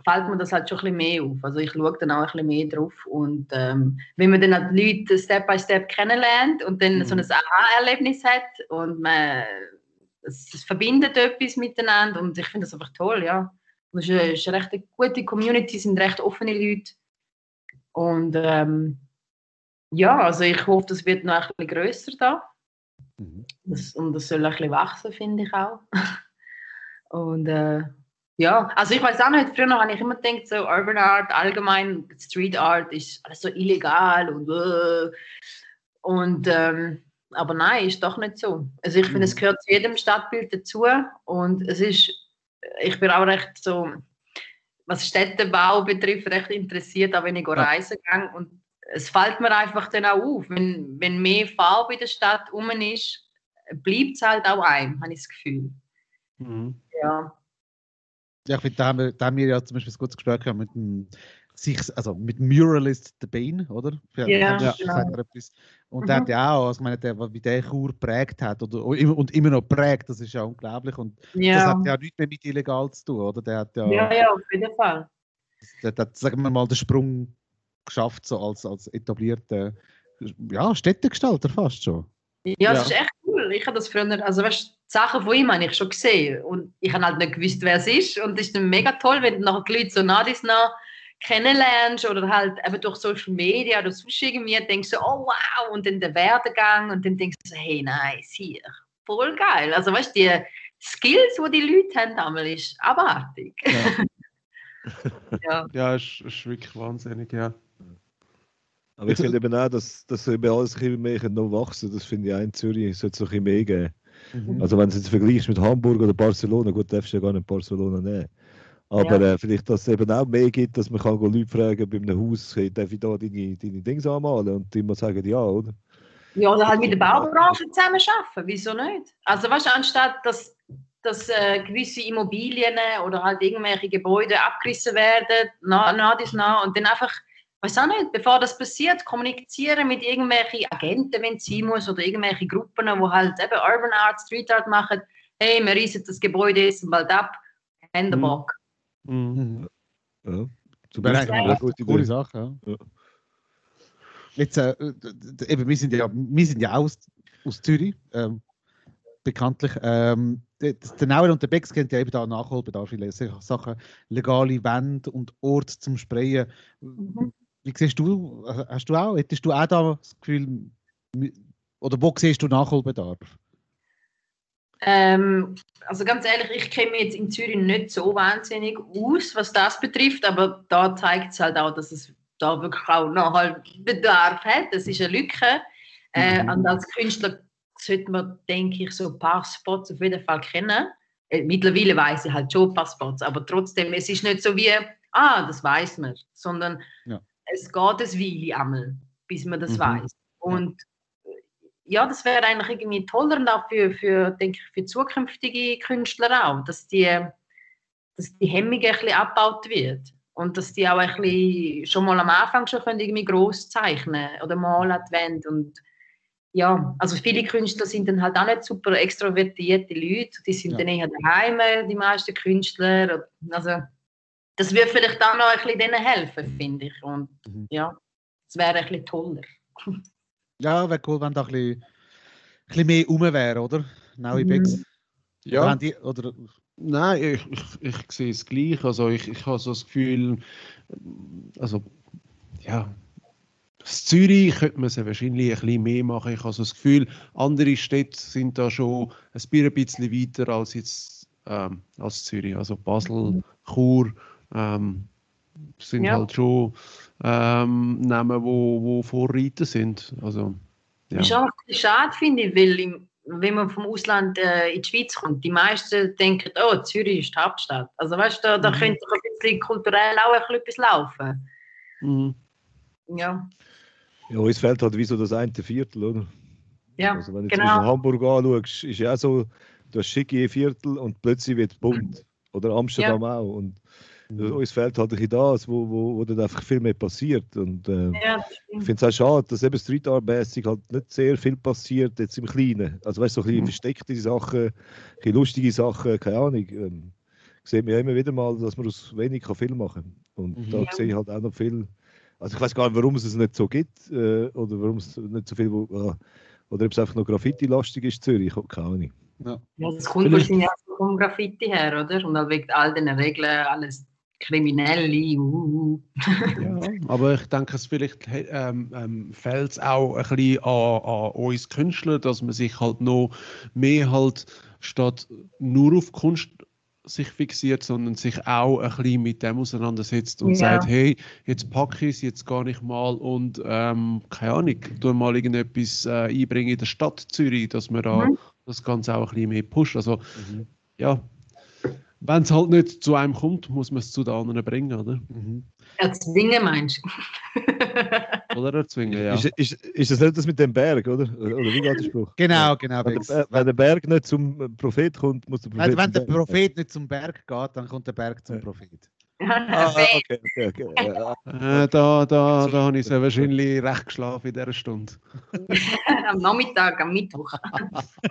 fällt mir das halt schon ein bisschen mehr auf. Also ich schaue dann auch ein bisschen mehr drauf und ähm, wenn man dann halt die Leute Step by Step kennenlernt und dann so ein Aha-Erlebnis hat und man es, verbindet etwas miteinander und ich finde das einfach toll, ja. Es ist, eine- ist eine recht gute Community, sind recht offene Leute. Und ähm, ja, also ich hoffe, das wird noch ein bisschen grösser da. Mhm. Das, und das soll ein bisschen wachsen, finde ich auch. Und äh, Ja, also ich weiß auch nicht, früher habe ich immer gedacht, so Urban Art, allgemein Street Art ist alles so illegal und äh, und ähm, aber nein, ist doch nicht so. Also ich finde, es Mhm. gehört zu jedem Stadtbild dazu und es ist, ich bin auch recht so, was Städtebau betrifft, recht interessiert, auch wenn ich Ja. reisen gehe und es fällt mir einfach dann auch auf, wenn, wenn mehr Farbe in der Stadt rum ist, bleibt es halt auch ein, habe ich das Gefühl. Mhm. Ja. Ja, ich finde, da haben, wir, da haben wir ja zum Beispiel ein gutes Gespräch gehabt mit dem, sich, also mit Muralist The Bane, oder? Ja, du- genau. Und der Mhm. hat ja auch, also ich meine, der, wie der Chur geprägt hat oder, und immer- noch prägt, das ist ja unglaublich. Und das Ja. hat ja nichts mehr mit illegal zu tun, oder? Der hat ja, ja, ja, auf jeden Fall. Der, der, sagen wir mal, den Sprung geschafft, so als, als etablierter ja, Städtegestalter fast schon. Ja, Ja. es ist echt cool. Ich habe das früher, also weißt, die Sachen von ihm habe ich schon gesehen und ich habe halt nicht gewusst, wer es ist und es ist dann mega toll, wenn du nachher die Leute so nah nah kennenlernst oder halt eben durch Social Media oder sonst irgendwie denkst du, oh wow, und dann der Werdegang und dann denkst du so, hey, nice, hier, voll geil. Also weißt du, die Skills, die die Leute haben, damals ist abartig. Ja. Ja, Ja, ist, ist wirklich wahnsinnig, ja. Aber ich finde eben auch, dass, dass eben alles ein bisschen mehr noch wachsen Das finde ich auch in Zürich sollte es ein bisschen mehr geben. Mhm. Also wenn du es jetzt vergleichst mit Hamburg oder Barcelona, gut, darfst du ja gar nicht Barcelona nehmen. Aber äh, vielleicht, dass es eben auch mehr gibt, dass man kann Leute fragen bei einem Haus, hey, darf ich da deine, deine Dings anmalen? Und die immer sagen, ja, oder? Ja, oder halt mit der Baubranche zusammen arbeiten, wieso nicht? Also weißt du, anstatt dass, dass äh, gewisse Immobilien oder halt irgendwelche Gebäude abgerissen werden, nah, nah, dies nah, und dann einfach, weiß auch nicht, bevor das passiert, kommunizieren mit irgendwelchen Agenten, wenn es sein muss, oder irgendwelche Gruppen, die halt eben Urban Art, Street Art machen, hey, wir reißen das Gebäude jetzt bald ab, Hände Mhm. Bock. Mhm. Ja. Zum Beispiel eine gute Idee. Sache. Ja. Jetzt, äh, eben, wir sind ja, wir sind ja auch aus, aus Zürich, ähm, bekanntlich. Ähm, der Nauer und der Becks kennt ja eben da Nachholbedarf, viele Sachen, legale Wände und Orte zum Sprayen. Mhm. Wie siehst du, hast du auch, hättest du auch da das Gefühl, oder wo siehst du Nachholbedarf? Ähm, also ganz ehrlich, ich kenne mich jetzt in Zürich nicht so wahnsinnig aus, was das betrifft, aber da zeigt es halt auch, dass es da wirklich auch noch halt Bedarf hat. Das ist eine Lücke. Äh, Mhm. Und als Künstler sollte man, denke ich, so ein paar Spots auf jeden Fall kennen. Äh, mittlerweile weiß ich halt schon ein paar Spots, aber trotzdem, es ist nicht so wie, ah, das weiß man, sondern Ja. Es geht ein Weile einmal, bis man das Mhm. weiß. Und äh, ja, das wäre eigentlich irgendwie toller und auch für, für, denke ich, für zukünftige Künstler auch, dass die, dass die Hemmung ein bisschen abgebaut wird und dass die auch ein bisschen schon mal am Anfang schon können irgendwie gross zeichnen oder malen die Wand und ja, also viele Künstler sind dann halt auch nicht super extrovertierte Leute, die sind Ja. dann eher daheim, die meisten Künstler, also das würde vielleicht auch noch ein bisschen denen helfen, finde ich und Mhm. ja, es wäre ein bisschen toller. Ja, wäre cool, wenn da ein bisschen, ein bisschen mehr rum wäre, oder? Naui Mhm. Becks. Oder, Ja, die, oder nein, ich, ich, ich sehe es gleich. Also ich, ich habe so das Gefühl, also ja, das Zürich könnte man es ja wahrscheinlich ein bisschen mehr machen. Ich habe so das Gefühl, andere Städte sind da schon ein bi- ein bisschen weiter als jetzt ähm, als Zürich. Also Basel, Chur ähm, sind Ja. halt schon ähm, Namen, wo, wo Vorreiter sind. Also Ist ja. auch ein bisschen schade, finde ich, weil im, wenn man vom Ausland äh, in die Schweiz kommt, die meisten denken, oh, Zürich ist die Hauptstadt. Also weißt du, da, da Mhm. könnte ein bisschen kulturell auch ein bisschen etwas laufen. Mhm. Ja, Ja, uns fehlt halt wie so das eine Viertel, oder? ja Also wenn du zum genau. Beispiel Hamburg anschaust, ist ja auch so, du hast schicke Viertel und plötzlich wird es bunt. Oder Amsterdam auch. Und Mhm. uns fehlt halt ein bisschen das, wo, wo, wo dann einfach viel mehr passiert. Und äh, Ja, ich finde es auch schade, dass eben Street Art mäßig halt nicht sehr viel passiert jetzt im Kleinen. Also weißt du, so ein bisschen Mhm. versteckte Sachen, ein bisschen lustige Sachen, keine Ahnung. Ähm, sieht man ja immer wieder mal, dass man aus wenig kann viel machen kann. Und Mhm. da Ja. sehe ich halt auch noch viel. Also ich weiß gar nicht, warum es es nicht so gibt äh, oder warum es nicht so viel, wo, äh, oder ob es einfach noch Graffiti-lastig ist, Zürich, ich habe keine Ahnung. Ja, das kommt wahrscheinlich auch vom Graffiti her, oder? Und dann wegen all den Regeln, alles Kriminelle. Uh, Ja, aber ich denke, es vielleicht ähm, ähm, fehlt es auch ein bisschen an, an uns Künstler, dass man sich halt noch mehr halt statt nur auf Kunst sich fixiert, sondern sich auch ein bisschen mit dem auseinandersetzt und Ja. sagt, hey, jetzt packe ich es, jetzt gar nicht mal und ähm, keine Ahnung, tu mal irgendetwas äh, einbringen in der Stadt Zürich, dass man da Mhm. das Ganze auch ein bisschen mehr pusht. Also Mhm. ja, wenn es halt nicht zu einem kommt, muss man es zu den anderen bringen, oder? Mhm. Erzwingen meinst du? Oder erzwingen, ja. Ist, ist, ist das nicht das mit dem Berg, oder? Oder wie geht der Spruch? Genau, genau. Wenn der, wenn der Berg nicht zum Prophet kommt, muss der Prophet. Wenn, wenn der. Prophet nicht zum Berg geht, dann kommt der Berg zum Ja. Prophet. Ah, okay, okay, okay. Ja, Äh, da da, da habe ich sehr wahrscheinlich recht geschlafen in dieser Stunde. am Nachmittag, am Mittwoch.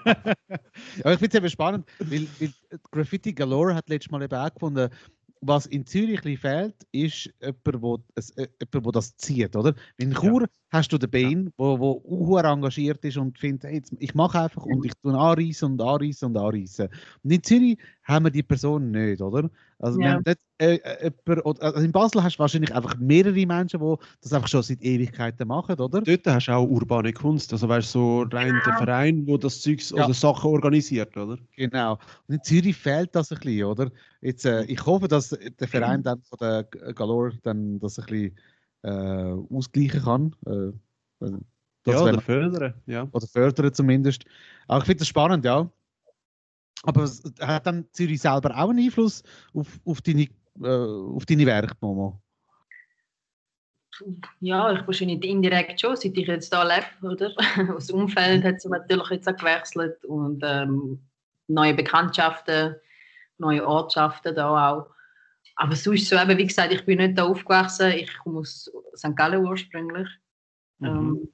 Aber ich finde es eben spannend, weil, weil Graffiti Galore hat letztes Mal eben auch gefunden, was in Zürich fehlt, ist jemand, wo, es- äh, jemand, wo das zieht, oder? In Chur hast du den Bain, wo, wo auch engagiert ist und findet, hey, jetzt, ich mache einfach und ich tue anreißen und anreißen und anreißen. Und in Zürich haben wir die Person nicht, oder? Also, wir Ja. haben nicht, äh, äh, jemand, oder, also in Basel hast du wahrscheinlich einfach mehrere Menschen, die das einfach schon seit Ewigkeiten machen, oder? Dort hast du auch urbane Kunst, also weißt du, so rein der Verein, wo das Zeugs Ja. oder Sachen organisiert, oder? Genau. Und in Zürich fehlt das ein bisschen, oder? Jetzt, äh, ich hoffe, dass der Verein dann von der Galore dann das ein bisschen äh, ausgleichen kann. Äh, das ja, oder fördern, ja. oder fördern zumindest. Aber ich finde das spannend, ja. Aber es- hat dann Zürich selber auch einen Einfluss auf, auf, deine, äh, auf deine Werke, Momo? Ja, ich wahrscheinlich indirekt schon, seit ich jetzt hier lebe, oder? Das Umfeld hat sich natürlich jetzt auch gewechselt und ähm, neue Bekanntschaften, neue Ortschaften da auch. Aber sonst so eben, wie gesagt, ich bin nicht da aufgewachsen, ich komme aus St. Gallen ursprünglich. Mhm. Ähm,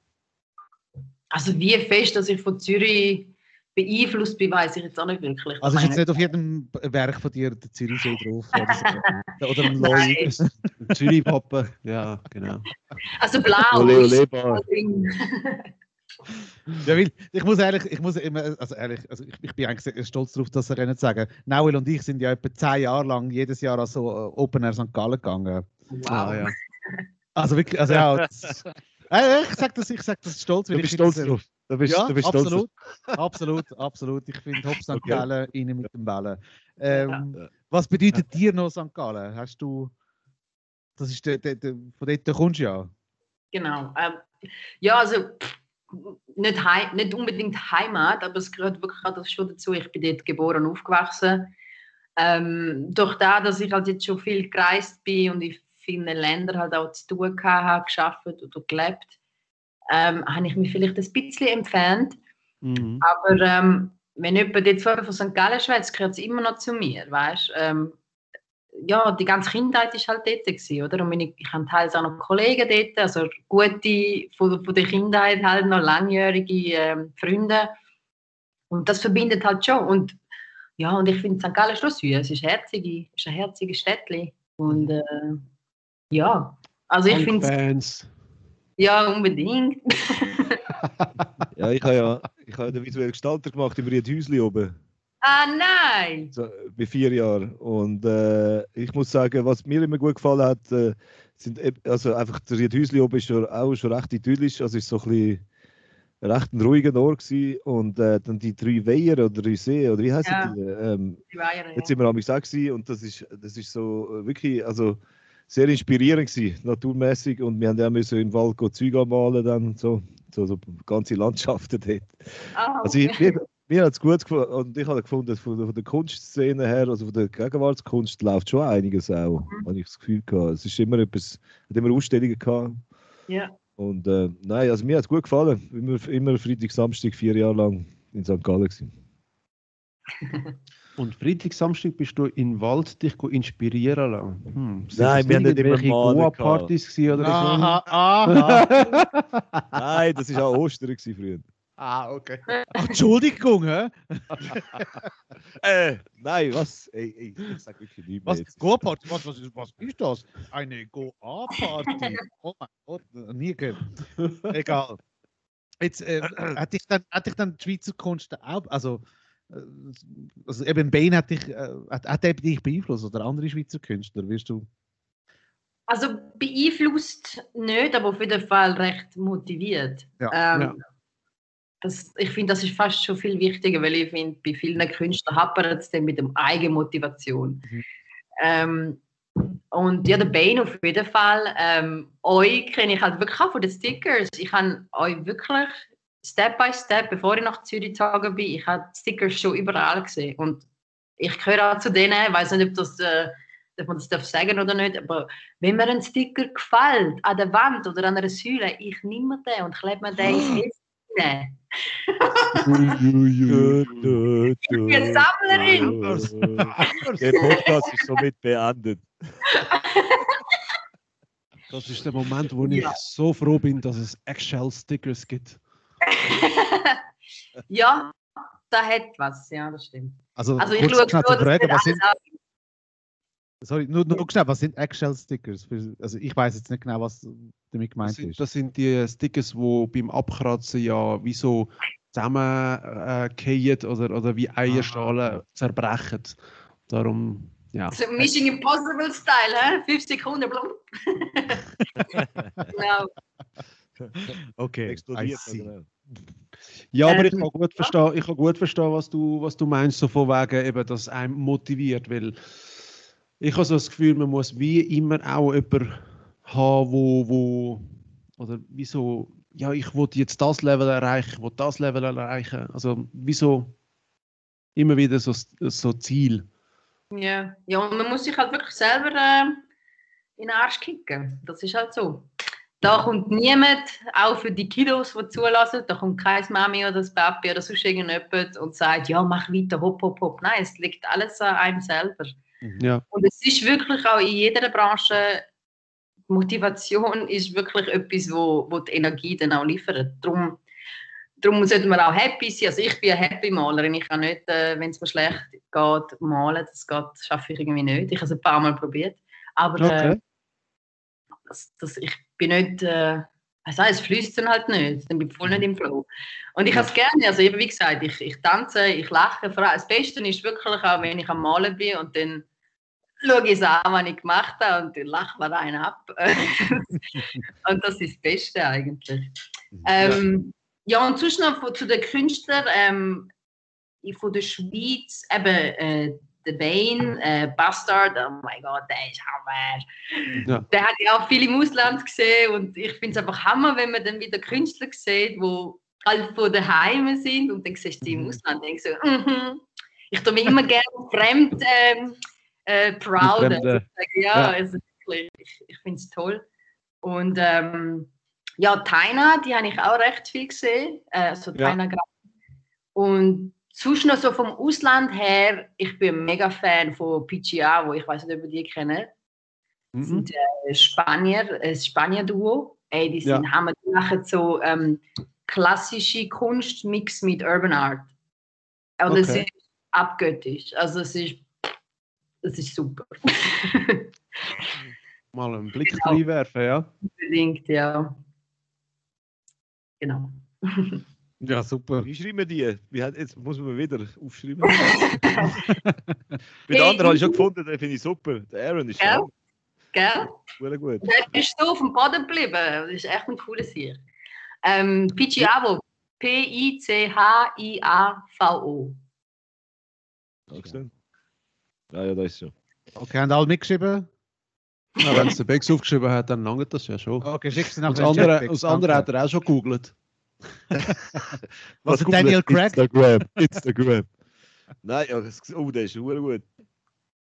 also wie fest, dass ich von Zürich beeinflusst bin, weiß ich jetzt auch nicht wirklich. Also ist jetzt nicht auf jedem Werk von dir der Zürichsee drauf? Oder, so. oder ein Leu. Zürich Pappe, ja, genau. also blau. Ole, ole, Ja, weil ich muss ehrlich, ich muss immer, also ehrlich, also ich, ich bin eigentlich sehr stolz darauf, dass er nicht sagen. Nauel und ich sind ja etwa zehn Jahre lang jedes Jahr an so äh, Open Air St. Gallen gegangen. Wow. Ah, ja. Also wirklich, also ja. das, äh, ich sag das, ich sag das stolz, Du weil bist ich stolz drauf. Du bist, Ja, du bist stolz absolut, absolut, absolut. Ich finde Hop St. Okay. Gallen rein mit dem Bällen. Ähm, Ja. Was bedeutet dir noch St. Gallen? Hast du, das ist der, der, der, von dort kommst du ja. Genau. Ähm, ja, also pff, nicht, hei nicht unbedingt Heimat, aber es gehört wirklich auch das schon dazu. Ich bin dort geboren und aufgewachsen. Ähm, durch das, dass ich halt jetzt schon viel gereist bin und in vielen Ländern halt auch zu tun habe, geschafft oder gelebt, ähm, habe ich mich vielleicht ein bisschen entfernt. Mhm. Aber ähm, wenn jemand jetzt von St. Gallen schwätzt, gehört es immer noch zu mir, weißt ähm, Ja, die ganze Kindheit war halt dort, gewesen, oder? Und meine, ich habe teils auch noch Kollegen dort, also gute von, von der Kindheit halt noch langjährige ähm, Freunde. Und das verbindet halt schon. Und ja, und ich finde St. Gallen schon süß. Es ist, herzige, es ist ein herziges Städtchen. Und äh, ja, also ich finde Fans. ja unbedingt. Ja, ich habe ja, ich habe den visuellen Gestalter gemacht im Riedhäusli oben. Ah nein! So, bei vier Jahren. Und äh, ich muss sagen, was mir immer gut gefallen hat, äh, sind also einfach der Riedhäusli oben ist schon, auch schon recht idyllisch. Also ist so ein bisschen recht ein ruhiger Ort gewesen. Und äh, dann die drei Weiher oder drei See oder wie heißen Ja. die? Ähm, Die Weiher, jetzt sind wir am auch gewesen und das ist, das ist so äh, wirklich, also sehr inspirierend gewesen, naturmäßig. Und wir haben ja müssen im Wald go Zeug anmalen dann so, so, so ganze Landschaften dort. Ah, Also ich, mir, mir hat es gut gefallen und ich habe gefunden, von der, von der Kunstszene her, also von der Gegenwartskunst läuft schon einiges auch, Mhm. habe ich das Gefühl gehabt. Es ist immer etwas, hat immer Ausstellungen gehabt ja. und äh, nein, also mir hat es gut gefallen. Immer, immer Freitag, Samstag, vier Jahre lang in St. Gallen gewesen. Und Freitag, Samstag bist du in Wald dich inspirieren lassen. Hm. Nein, das wir haben nicht immer Goa-Partys oder Aha, aha. Nein, das war auch Ostern gewesen früher. Ah, okay. Ach, Entschuldigung, hä? Äh, nein, was? Ey, ey, ich sag wirklich nichts mehr Was. Go-Party? Was, was, ist- was ist das? Eine Go-A-Party? Oh mein Gott, nie gehört. Egal. Jetzt, äh, hat, dich dann, hat dich dann die Schweizer Kunst auch, also, äh, also eben Bain hat dich, äh, hat, hat dich beeinflusst oder andere Schweizer Künstler, wirst du? Also beeinflusst nicht, aber auf jeden Fall recht motiviert. Ja, ähm, ja. Das, ich finde, das ist fast schon viel wichtiger, weil ich finde, bei vielen Künstlern hapert es dann mit der Eigenmotivation. Mhm. Ähm, und ja, der Bane auf jeden Fall. Ähm, euch kenne ich halt wirklich auch von den Stickers. Ich habe euch wirklich Step by Step, bevor ich nach Zürich gezogen bin, ich habe Stickers schon überall gesehen. Und ich gehöre auch zu denen, ich weiß nicht, ob das, äh, ob man das darf sagen oder nicht, aber wenn mir ein Sticker gefällt, an der Wand oder an einer Säule, ich nehme den und klebe mir den ins Ich bin eine Sammlerin. Der Podcast ist somit beendet. Das ist der Moment, wo ich Ja. so froh bin, dass es Eggshell-Stickers gibt. ja, da hat was, ja, das stimmt. Also, Also ich schaue zu dass fragen, nicht was sind, sorry, nur, nur schnell, was sind Eggshell-Stickers? Also ich weiß jetzt nicht genau, was damit Das gemeint sind, ist. das sind die Stickers, die beim Abkratzen ja wie so zusammenfallen äh, oder, oder wie Eierschalen zerbrechen. Darum, ja. So Mission Impossible Style, hä? Fünf Sekunden, blum. genau. Okay, I Explodiert. Ja, aber ich Ähm, kann gut verstehen, ich kann gut verstehen was, du, was du meinst, so von wegen, eben, dass es einem motiviert. Weil ich habe so das Gefühl, man muss wie immer auch jemanden haben, wo, wo oder wieso, ja, ich will jetzt das Level erreichen, ich will das Level erreichen. Also, wieso immer wieder so, so Ziel. Ja. ja, und man muss sich halt wirklich selber äh, in den Arsch kicken. Das ist halt so. Da kommt niemand, auch für die Kiddos, die zulassen, da kommt kein Mami oder das Papi oder sonst irgendjemand und sagt, ja, mach weiter, hopp, hopp, hopp. Nein, es liegt alles an einem selber. Ja, Und es ist wirklich auch in jeder Branche, Motivation ist wirklich etwas, wo, wo die Energie dann auch liefert. Darum, darum sollte man auch happy sein. Also ich bin eine happy Malerin. Ich kann nicht, äh, wenn es mir schlecht geht, malen. Das geht, das schaffe ich irgendwie nicht. Ich habe es ein paar Mal probiert. Aber äh, okay. das, das, ich bin nicht, äh, also es fließt dann halt nicht, dann bin ich voll nicht im Flow. Und ich habe es gerne, also eben wie gesagt, ich, ich tanze, ich lache, vor allem, das Beste ist wirklich auch, wenn ich am Malen bin und dann schaue ich es an, was ich gemacht habe und dann lache mir einen ab. und das ist das Beste eigentlich. Ähm, ja. und sonst noch zu den Künstlern ähm, ich- von der Schweiz, eben äh, der Bane, äh, Bastard, oh mein Gott, der ist Hammer. Ja. Der hat ja auch viel im Ausland gesehen und ich finde es einfach Hammer, wenn man dann wieder Künstler sieht, die halt von daheim sind und dann siehst du die im Mhm. Ausland denkst so, mhm. ich tue mich immer gerne fremd ähm, äh, proud. Fremde. Ja, Ja. Also, ich, ich finde es toll. Und ähm, ja, Taina, die habe ich auch recht viel gesehen. Also Ja. Taina Graf. Und sonst noch so vom Ausland her, ich bin mega Fan von Pichiavo, ich weiß nicht, ob ihr die kennen. Mhm. sind äh, Spanier, ein Spanier-Duo. Ey, die sind Ja. Die machen so ähm, klassische Kunst mix mit Urban Art. Und es Okay. ist abgöttisch. Also es ist, es ist super. Mal einen Blick Genau. reinwerfen, ja. Unbedingt, ja. Genau. Ja, super. Wie schreiben wir die? Wie hat, jetzt muss man wieder aufschreiben. Bei den Hey, anderen habe ich schon gefunden, den finde ich super. Der Aaron ist Gell? schon Gell? sehr gut. Der ist so auf dem Boden geblieben. Das ist echt ein cooles hier. Ähm, Pichiavo. P-I-C-H-I-A-V-O. Dankeschön. Ja, ja, da ist schon. Okay, haben alle mitgeschrieben? Ja, Wenn es der Bex aufgeschrieben hat, dann langt das ja schon. Okay, schick sie Und nachher. das andere, das andere hat er auch schon gegoogelt. Was, Daniel Craig? Instagram. Instagram. Nein, ja, das, oh, der ist gut.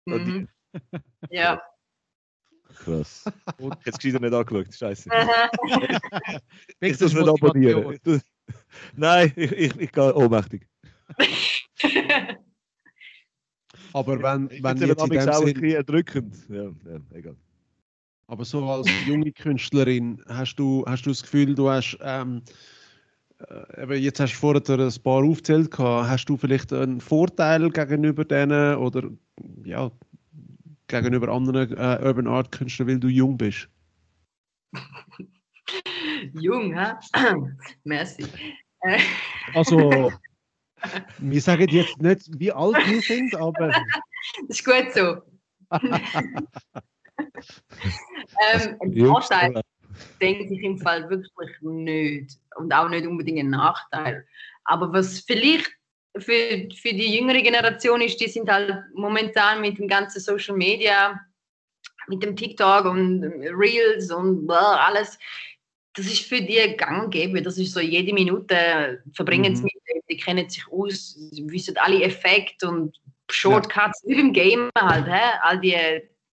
Mhm. Ja. Krass. Und jetzt gescheiter nicht angeschaut, scheiße. Ich muss das nicht abonnieren. Nein, ich, ich, ich gehe ohnmächtig. Aber wenn, Ich wenn jetzt in auch dem Sinn, bisschen erdrückend. Ja, ja, egal. aber so als junge Künstlerin, hast du, hast du das Gefühl, du hast, ähm, äh, eben jetzt hast du vorher ein paar aufgezählt, gehabt, hast du vielleicht einen Vorteil gegenüber denen oder ja, gegenüber anderen äh, Urban Art Künstlern, weil du jung bist? Jung, hä? Merci. Äh, Also, wir sagen jetzt nicht, wie alt wir sind, aber das ist gut so. ähm, ein Jungs, Vorteil denke ich im Fall wirklich nicht. Und auch nicht unbedingt ein Nachteil. Aber was vielleicht für, für die jüngere Generation ist, die sind halt momentan mit dem ganzen Social Media, mit dem TikTok und Reels und alles, das ist für die gang und gäbe. Das ist so jede Minute verbringen sie Mhm. mit, die kennen sich aus, wissen alle Effekte und Shortcuts, wie im Game halt, hä? all die,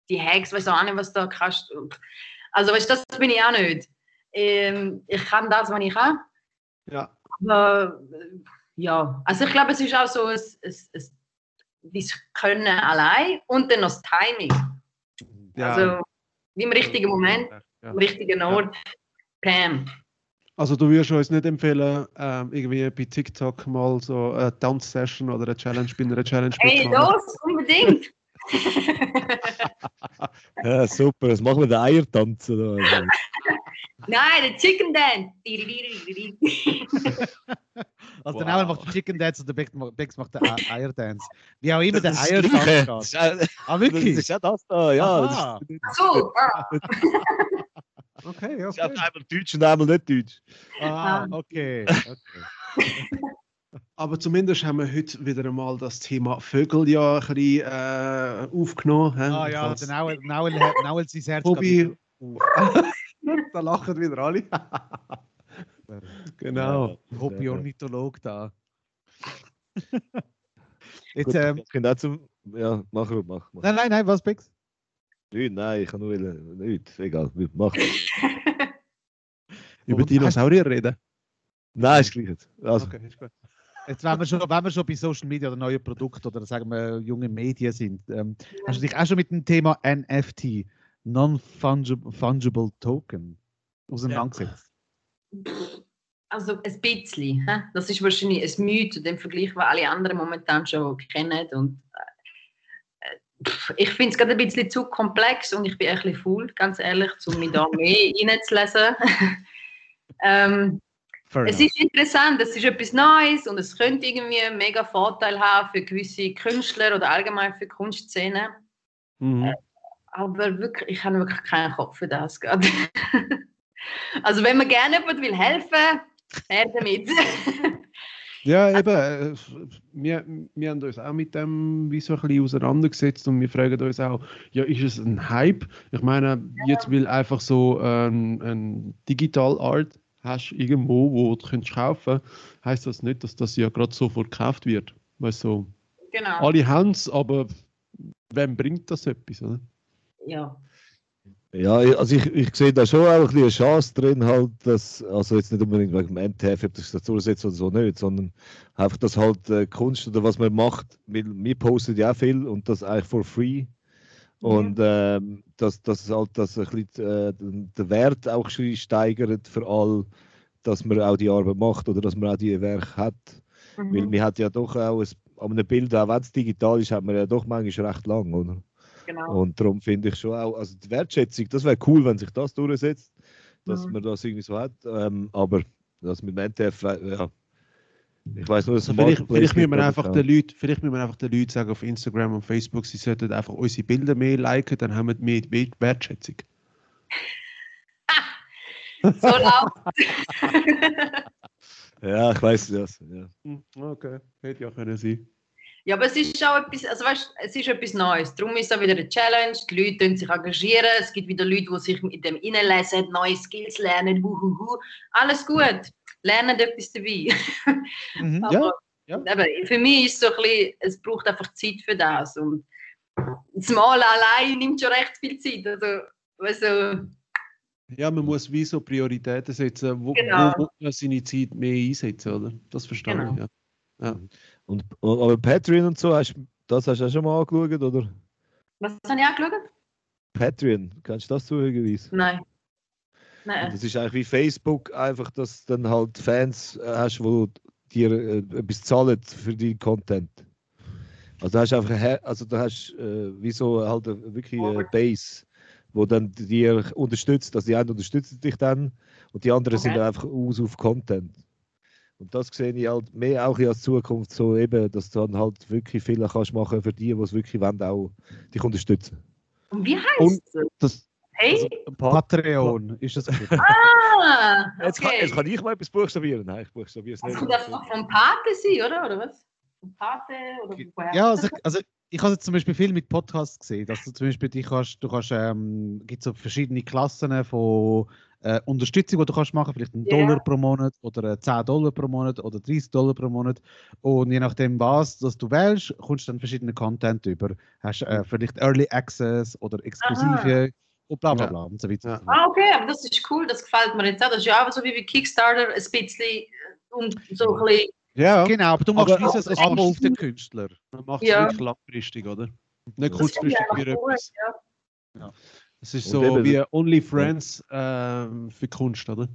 die Hacks, weiß auch nicht, was da kannst. Also, weißt du, das bin ich auch nicht. Ähm, ich kann das, was ich kann. Ja. Aber äh, ja, also ich glaube, es ist auch so ein, ein, ein, das Können allein und dann noch das Timing. ja. Also wie im richtigen Moment, Ja. am richtigen Ort. Pam. Also du würdest uns nicht empfehlen, ähm, irgendwie bei TikTok mal so eine Tanzsession oder eine Challenge bei einer Challenge Hey, mitmachen? los, unbedingt. Ja, super. Was machen wir den Eiertanz? Oder? Nein, der Chicken Dance. Also der Wow. Nauer macht den Chicken Dance und der Bex macht- Bex macht den Ei- Eierdance. Wie auch immer der das das Gleiche. Eierdance Das geht. ist Ah, das wirklich? ja das da, ja. Das ist, so, ah, Okay, das ist okay. einmal Deutsch und einmal nicht Deutsch. Ah, okay. okay. Aber zumindest haben wir heute wieder einmal das Thema Vögel ja ein bisschen äh, aufgenommen. Ah ja, der Nauer, Nauer, Nauer sein Herz Hobby. da lachen wieder alle. genau. Hobby-Ornitholog da. Jetzt, Gut, ähm, ich kann auch zum. Ja, mach, mach, mach. mach. nein, nein, nein, was, Bex? Nicht, nein, ich kann nur wollen- nicht. Egal, mach. Über Dinosaurier reden. Nein, ist gleich. Also, Okay, ist gut. Jetzt, wenn wir, schon, wenn wir schon bei Social Media oder neuen Produkten oder sagen wir junge Medien sind, ähm, hast du dich auch schon mit dem Thema NFT, Non-Fungible Token, auseinandergesetzt? Also ein bisschen. Das ist wahrscheinlich ein Mythe, im Vergleich, was alle anderen momentan schon kennen. Und, äh, ich finde es gerade ein bisschen zu komplex und ich bin ein bisschen faul, ganz ehrlich, um mich da mehr reinzulesen. ähm, Fair es enough. ist interessant, es ist etwas Neues und es könnte irgendwie einen mega Vorteil haben für gewisse Künstler oder allgemein für Kunstszene. Mhm. Aber wirklich, ich habe wirklich keinen Kopf für das gerade. also wenn man gerne jemand will helfen, her damit. Ja, eben. äh, Wir, wir haben uns auch mit dem wie so ein bisschen auseinandergesetzt und wir fragen uns auch, ja, ist es ein Hype? Ich meine, jetzt will einfach so ein, ein Digital Art hast irgendwo, wo du könntest kaufen heißt das nicht, dass das ja gerade sofort gekauft wird. Weißt du, so, genau. alle haben es, aber wem bringt das etwas? Oder? Ja. Ja, also ich, ich sehe da schon auch ein bisschen eine Chance drin, halt, dass, also jetzt nicht unbedingt wegen dem MTF, ob das dazu setzt oder so nicht, sondern einfach, dass halt äh, Kunst oder was man macht, weil wir posten ja auch viel und das eigentlich for free. Und ähm, dass, dass halt dass ein bisschen, äh, den Wert auch steigert für all, dass man auch die Arbeit macht oder dass man auch die Werke hat. Weil Mhm. man hat ja doch auch ein, an einem Bild, auch wenn es digital ist, hat man ja doch manchmal recht lang, oder? genau. Und darum finde ich schon auch, also die Wertschätzung, das wäre cool, wenn sich das durchsetzt, dass Mhm. man das irgendwie so hat. Ähm, aber das mit dem NTF, äh, ja. Ich weiß nur, dass Also es vielleicht, vielleicht, müssen wir einfach den Leuten, vielleicht müssen wir einfach den Leuten sagen auf Instagram und Facebook, sie sollten einfach unsere Bilder mehr liken, dann haben wir mehr mehr Wertschätzung. So laut. Ja, ich weiß das. Ja. Hm, Okay, hätte ja können sein. Ja, aber es ist auch etwas, also weißt, es ist etwas Neues. Darum ist es auch wieder eine Challenge. Die Leute tun sich engagieren. Es gibt wieder Leute, die sich mit dem reinlesen, neue Skills lernen. Wuhuhu. Alles gut. Lernen etwas dabei. Mhm. Aber ja. Eben, für mich ist es so ein bisschen, es braucht einfach Zeit für das. Und das Malen allein nimmt schon recht viel Zeit. Also, also Ja, man muss wie so Prioritäten setzen, wo, Genau. wo, wo man seine Zeit mehr einsetzen, oder? Das verstehe Genau. ich, ja. ja. Und, und, aber Patreon und so, hast, das hast du auch schon mal angeschaut, oder? was habe ich angeschaut? Patreon, kannst du das zufälligerweise? Nein. Und Nein. Das ist eigentlich wie Facebook, einfach, dass du dann halt Fans äh, hast, die dir äh, etwas zahlen für deinen Content. Also da hast du einfach, also da hast äh, wie so halt wirklich eine Base, wo dann dir unterstützt. Also die einen unterstützen dich dann und die anderen sind Okay. dann einfach aus auf Content. Und das sehe ich halt mehr auch als Zukunft so eben, dass du dann halt wirklich viel kannst machen für die, die es wirklich wollen, auch dich unterstützen. Und wie heißt? Das, Hey? Patreon ist das. Ah, Jetzt, kann, okay. jetzt kann ich mal etwas buchstabieren. Nein, ich buchstabiere es Das nicht. könnte das doch vom Pate sein, oder? Oder was? Vom Pate? Oder woher? Ja, also, also ich habe jetzt zum Beispiel viel mit Podcasts gesehen, dass du zum Beispiel die kannst, du kannst, ähm, gibt so verschiedene Klassen von äh, Unterstützung, die du kannst machen, vielleicht einen Ja. Dollar pro Monat oder äh, 10 Dollar pro Monat oder 30 Dollar pro Monat und je nachdem was, dass du wählst, kommst du dann verschiedene Content über, hast äh, vielleicht Early Access oder exklusive und bla bla Ja. bla und so weiter. Ja. Ah, okay, aber das ist cool, das gefällt mir jetzt auch. Das ist ja auch so wie bei Kickstarter, ein bisschen äh, um so ein bisschen. Ja, Genau, aber du machst Aber- wie so ein aber- Abo auf den Künstler. man macht es Ja. wirklich langfristig, oder? Nicht Das kurzfristig für cool, etwas. ja. Es ist so eben- wie OnlyFriends ähm, für Kunst, oder?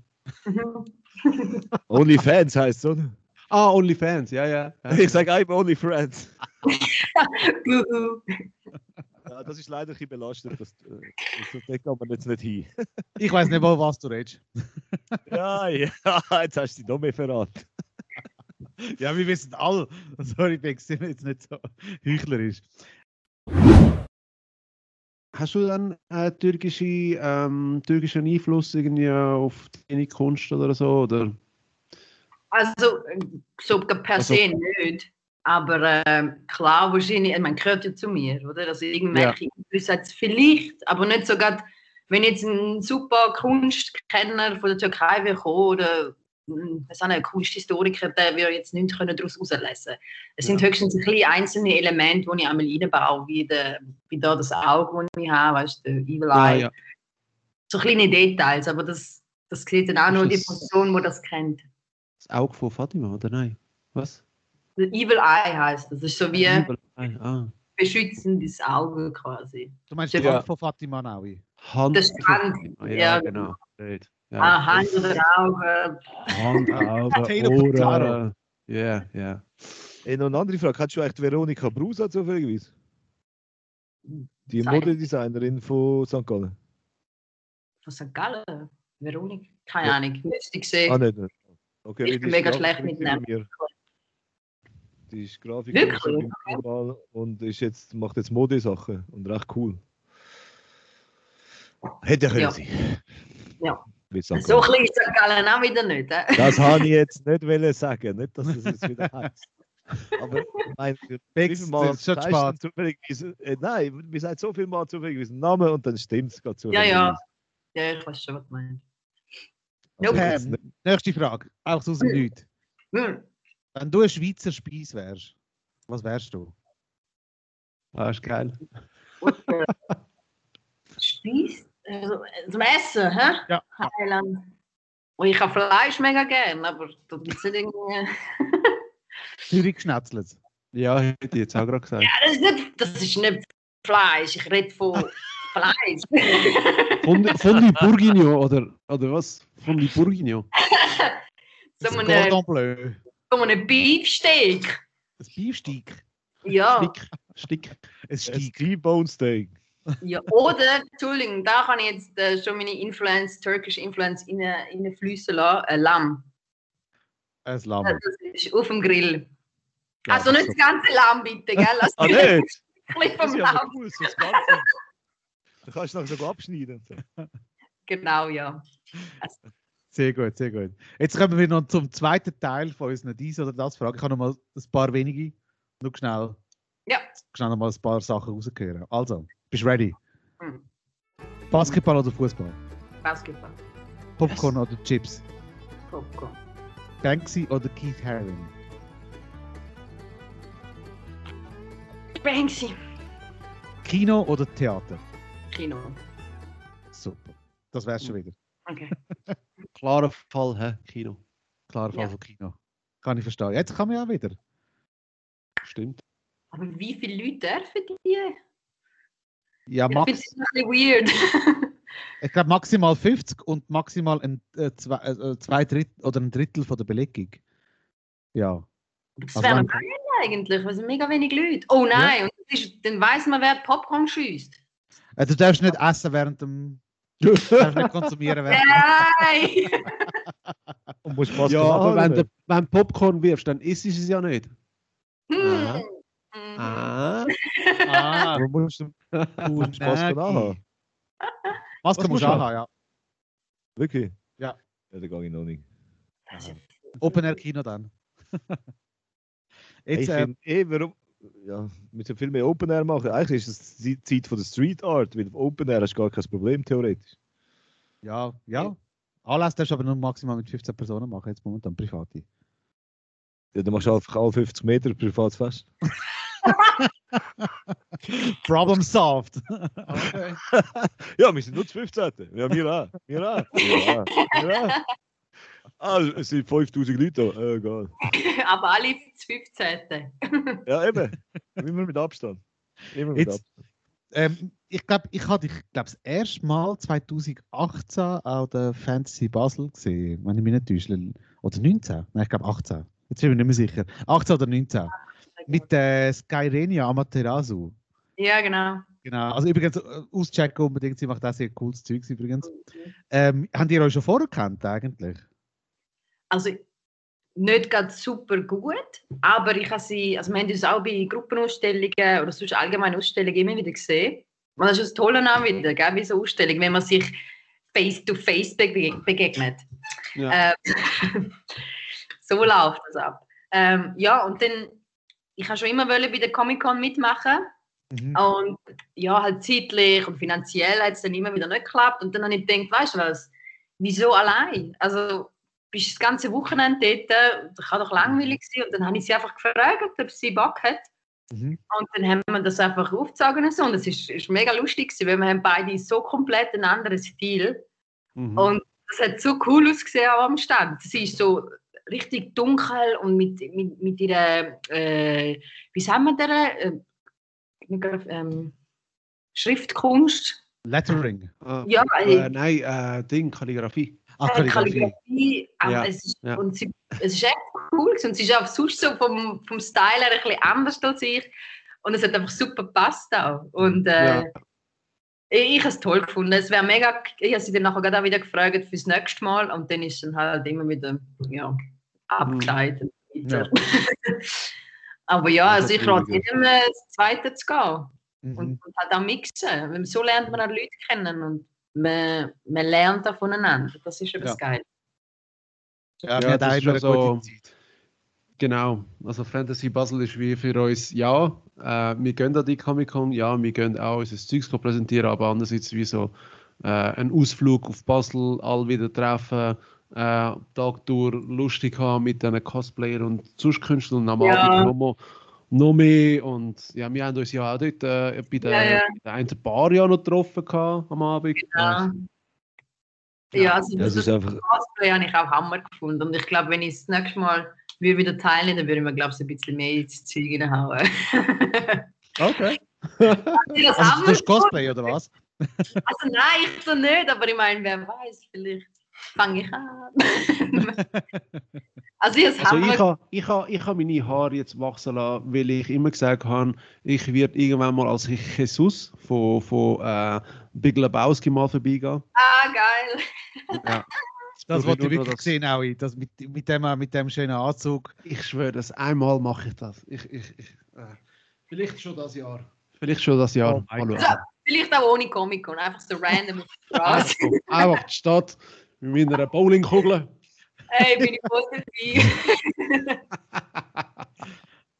Mhm. OnlyFans heißt es, oder? Ah, OnlyFans, ja, ja. ja. Ich sage I'm OnlyFriends. Juhu. Ja, das ist leider ein bisschen belastend. Das, äh, das, da kann man jetzt nicht hin. Ich weiß nicht, wo was du redest. Ja, ja, jetzt hast du dich noch mehr verraten. Ja, wir wissen alle. Sorry, Bex, sind jetzt nicht so heuchlerisch. Hast du dann äh, türkische, ähm, türkischen Einfluss irgendwie auf deine Kunst oder so? Oder? Also, so per Also- se nicht. Aber ähm, klar, wahrscheinlich, man gehört ja zu mir, oder? Also irgendwelche Einflüsse hat es vielleicht, aber nicht so gerade, wenn jetzt ein super Kunstkenner von der Türkei wäre oder mm, was auch nicht, ein Kunsthistoriker, der würde jetzt nichts können daraus herauslesen Es sind höchstens ein bisschen einzelne Elemente, die ich einmal reinbaue, wie, der, wie da das Auge, das ich habe, weißt du, der Evil Ja, Eye. ja. So kleine Details, aber das, das sieht dann auch Ist nur die das- Person, die das kennt. Das Auge von Fatima, oder nein? Was? The Evil Eye heißt das. Das ist so wie ein Ah. beschützendes Auge quasi. Du meinst Ja. die Hand von Fatima Naui? Hand Das von Hand, Fatima, ja, Ja, genau. Ja. Ah, Hand oder Auge. Hand, Augen, Potato, potato. Ohren. Ja, ja. Ey, noch eine andere Frage. Kennst du eigentlich Veronika Brusa zufälligerweise? Die Modedesignerin von St. Gallen. Von St. Gallen? Veronik? Keine Ahnung. Müsste ich sehen. Ah, nicht, nicht. Okay, Ich bin ist mega schlecht mit Namen. Die ist Normal und ist jetzt, macht jetzt Modesachen und recht cool. Hätte ja können Ja. sein. Ja. Wie St. So klein ist St. Gallen auch wieder nicht. Äh? Das habe ich jetzt nicht wollen sagen, nicht, dass das jetzt wieder heißt. Aber nein, wie Bex, das ist schon sagst du spät. zufälligerweise- äh, nein, wir sagen so viel Mal zufälligerweise Namen und dann stimmt es gerade Ja, ja. Ja, ich weiß schon, was du meinst. Also jetzt nicht- Ähm, nächste Frage. Auch aus dem Nichts. Hm. Wenn du ein Schweizer Speis wärst, was wärst du? Ah, ist geil. Speis? Also, äh, zum Essen, hä? Ja. Heiland. Und ich habe Fleisch mega gern, aber das ist nicht irgendwie. Zürich geschnetzelt. Ja, hätte ich jetzt auch gerade gesagt. Ja, das ist nicht, das ist nicht Fleisch. Ich rede von Fleisch. Fondue, Fondue Bourguignon oder, oder was? Fondue Bourguignon. so Das eine, Cordon Bleu. so eine Beefsteak. Das Beefsteak. Ja. Stick. Stick. Ein Ein Steak. T-Bone Steak. Ja. Oder, Entschuldigung, da kann ich jetzt äh, schon meine Influence, Turkish Influence reinfließen lassen. Ein Lamm. Ein Lamm. Das ist auf dem Grill. Ja, also nicht das ganze Lamm, bitte, gell? Also Ah, ein nicht? bisschen vom ja Lamm. so das Ganze. Da kannst du nachher sogar abschneiden. Genau, ja. Sehr gut, sehr gut. Jetzt kommen wir noch zum zweiten Teil von unseren Dies oder das Fragen. Ich habe noch mal ein paar wenige. Nur schnell, Ja. schnell noch mal ein paar Sachen rausgehören. Also, bist du ready? Hm. Basketball oder Fußball? Basketball. Popcorn oder Chips? Popcorn. Banksy oder Keith Haring? Banksy. Kino oder Theater? Kino. Super. Das wär's schon wieder. Okay. Klarer Fall, hä? Kino. Klarer Fall Ja. von Kino. Kann ich verstehen. Jetzt kann man ja wieder. Stimmt. Aber wie viele Leute dürfen die? Ja, Ich finde Max, weird. ich glaube maximal 50 und maximal ein, äh, zwei, äh, zwei Drittel oder ein Drittel von der Belegung. Ja. Das Also wäre eigentlich, weil es sind mega wenig Leute. Oh nein, und das ist, dann weiß man, wer Popcorn schießt. Äh, du darfst nicht essen während dem. Du darfst nicht konsumieren während Nein! Und musst Maske Ja, aber wenn du wenn Popcorn wirfst, dann isst du es ja nicht. Aha. Hm. Mhm. Ah. Ah, Aber musst du musst Maske nachhaben. Maske Was musst musst du du anhaben, ja. Wirklich? Ja. Ja, da gehe ich noch nicht. Open Air Kino dann. ich Jetzt, äh, finde eh, warum. Ja, wir müssen viel mehr Open Air machen. Eigentlich ist es die Zeit von der Street Art, weil Open Air hast du gar kein Problem, theoretisch. ja, ja. Anlass darfst du aber nur maximal mit 15 Personen machen, jetzt momentan private. Ja, dann machst du einfach alle 50 Meter privates Fest. Problem solved. okay. Ja, wir sind nur zu 15. Ja, wir auch. Wir auch. Wir auch. Wir auch. Ah, es sind 5000 Leute da. Äh, egal. Aber alle das 15. Ja, eben. Immer mit Abstand. Immer mit Jetzt- Abstand. Ähm, ich glaube, ich habe dich glaub, das erste Mal 2018 an der Fantasy Basel gesehen, wenn ich mich nicht täusche. Oder 19? Nein, ich glaube 18. Jetzt bin ich mir nicht mehr sicher. 18 oder 19. Mit äh, Skyrenia Amaterasu. Ja, genau. Genau. Also übrigens, äh, auschecken unbedingt, sie macht auch sehr cooles Zeugs übrigens. Ähm, habt ihr euch schon vorher gekannt eigentlich? Also nicht gerade super gut, aber ich habe sie, also wir haben uns auch bei Gruppenausstellungen oder sonst allgemeinen Ausstellungen immer wieder gesehen. Und das ist das Tolle auch wieder, gell, wie so Ausstellung, wenn man sich face-to-face bege begegnet. Ja. Ähm, so läuft das ab. Ähm, ja, und dann, ich habe schon immer wollen bei der Comic-Con mitmachen Mhm. und ja, halt zeitlich und finanziell hat es dann immer wieder nicht geklappt. Und dann habe ich gedacht, weißt du was, wieso allein? Also bist das ganze Wochenende dort, das kann doch langweilig sein. Und dann habe ich sie einfach gefragt, ob sie Bock hat. Mhm. Und dann haben wir das einfach aufgezogen und so. Und es ist, ist mega lustig gewesen, weil wir haben beide so komplett einen anderen Stil. Mhm. Und das hat so cool ausgesehen auch am Stand. Sie ist so richtig dunkel und mit, mit, mit ihrer, äh, wie sagen wir der, äh, ähm, Schriftkunst. Lettering. Ah, Ja, äh, äh, nein, äh, Ding, Kalligrafie. Ach, äh, Kalligrafie. Kalligrafie. Ja, Es, ist, ja. und sie, es ist echt cool gewesen. und sie ist auch sonst so vom, vom Style her ein bisschen anders als ich. Und es hat einfach super gepasst auch. Und äh, Ja. Ich, ich habe es toll gefunden. Es wäre mega, ich habe sie dann nachher gerade auch wieder gefragt fürs nächste Mal und dann ist dann halt immer wieder ja, abgeleitet. Ja. Aber ja, Das also ich rate jedem, äh, das Zweite zu gehen Mhm. und, und halt auch mixen. Weil So lernt man auch Leute kennen und man, man lernt auch voneinander. Das ist etwas Ja. geil. Ja, Ja, das auch ist schon so- gute Zeit. Genau, also Fantasy Basel ist wie für uns ja, äh, wir gehen an die Comic-Con, ja, wir gehen auch unser Zeugs präsentieren, aber andererseits wie so äh, ein Ausflug auf Basel, all wieder treffen, äh, Tag durch lustig haben mit diesen Cosplayern und sonst Künstlern und am Ja. Abend noch, noch mehr und ja, wir haben uns ja auch dort äh, bei der, Ja, ja. bei der einen Bar ja noch getroffen gehabt, am Abend. Ja, Ja. ja also Das das, ist einfach. Cosplay habe ich auch Hammer gefunden. Und ich glaube, wenn ich das nächste Mal würde wieder teilen, dann würde ich mir, glaube ich, ein bisschen mehr ins Zeug reinhauen. Okay. das Also, du hast Cosplay oder was? Also nein, ich so nicht, aber ich meine, wer weiß, vielleicht fange ich an. also ich habe Also ich habe ich ha, ich ha meine Haare jetzt wachsen lassen, weil ich immer gesagt habe, ich werde irgendwann mal als Jesus von, von äh, Big Lebowski mal vorbeigehen. Ah, geil. Ja. Das wollte ich wirklich das- sehen, auch. Das mit, mit, dem, mit dem schönen Anzug. Ich schwöre, das einmal mache ich das. Ich, ich, ich, äh, vielleicht schon das Jahr. Vielleicht schon das Jahr. Oh schauen. Vielleicht auch ohne Comic-Con, einfach so random auf der Straße. Einfach, einfach die Stadt mit meiner Bowlingkugel. hey, bin ich dabei.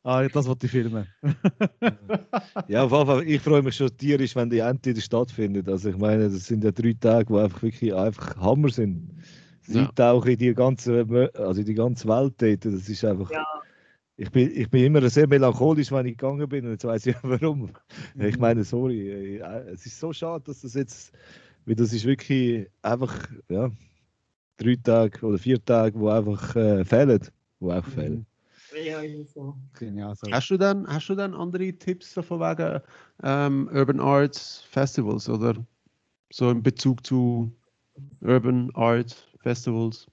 Ah, das wollte ich filmen. Ja, auf jeden Fall, ich freue mich schon tierisch, wenn die Ente in der Stadt findet. Also ich meine, das sind ja drei Tage, die einfach wirklich einfach Hammer sind. Sie Ja. tauchen in die ganze, also in die ganze Welt dort. Das ist einfach. Ja. Ich bin, ich bin immer sehr melancholisch, wenn ich gegangen bin. Und jetzt weiß ich warum. Ich meine, sorry. äh, Es ist so schade, dass das jetzt. Weil das ist wirklich einfach, ja, drei Tage oder vier Tage, wo einfach äh, fehlen. Wo auch fehlen. ja, ist so. Genial. So. Hast du dann, hast du dann andere Tipps so von wegen ähm, Urban Arts Festivals oder so in Bezug zu Urban Art Festivals?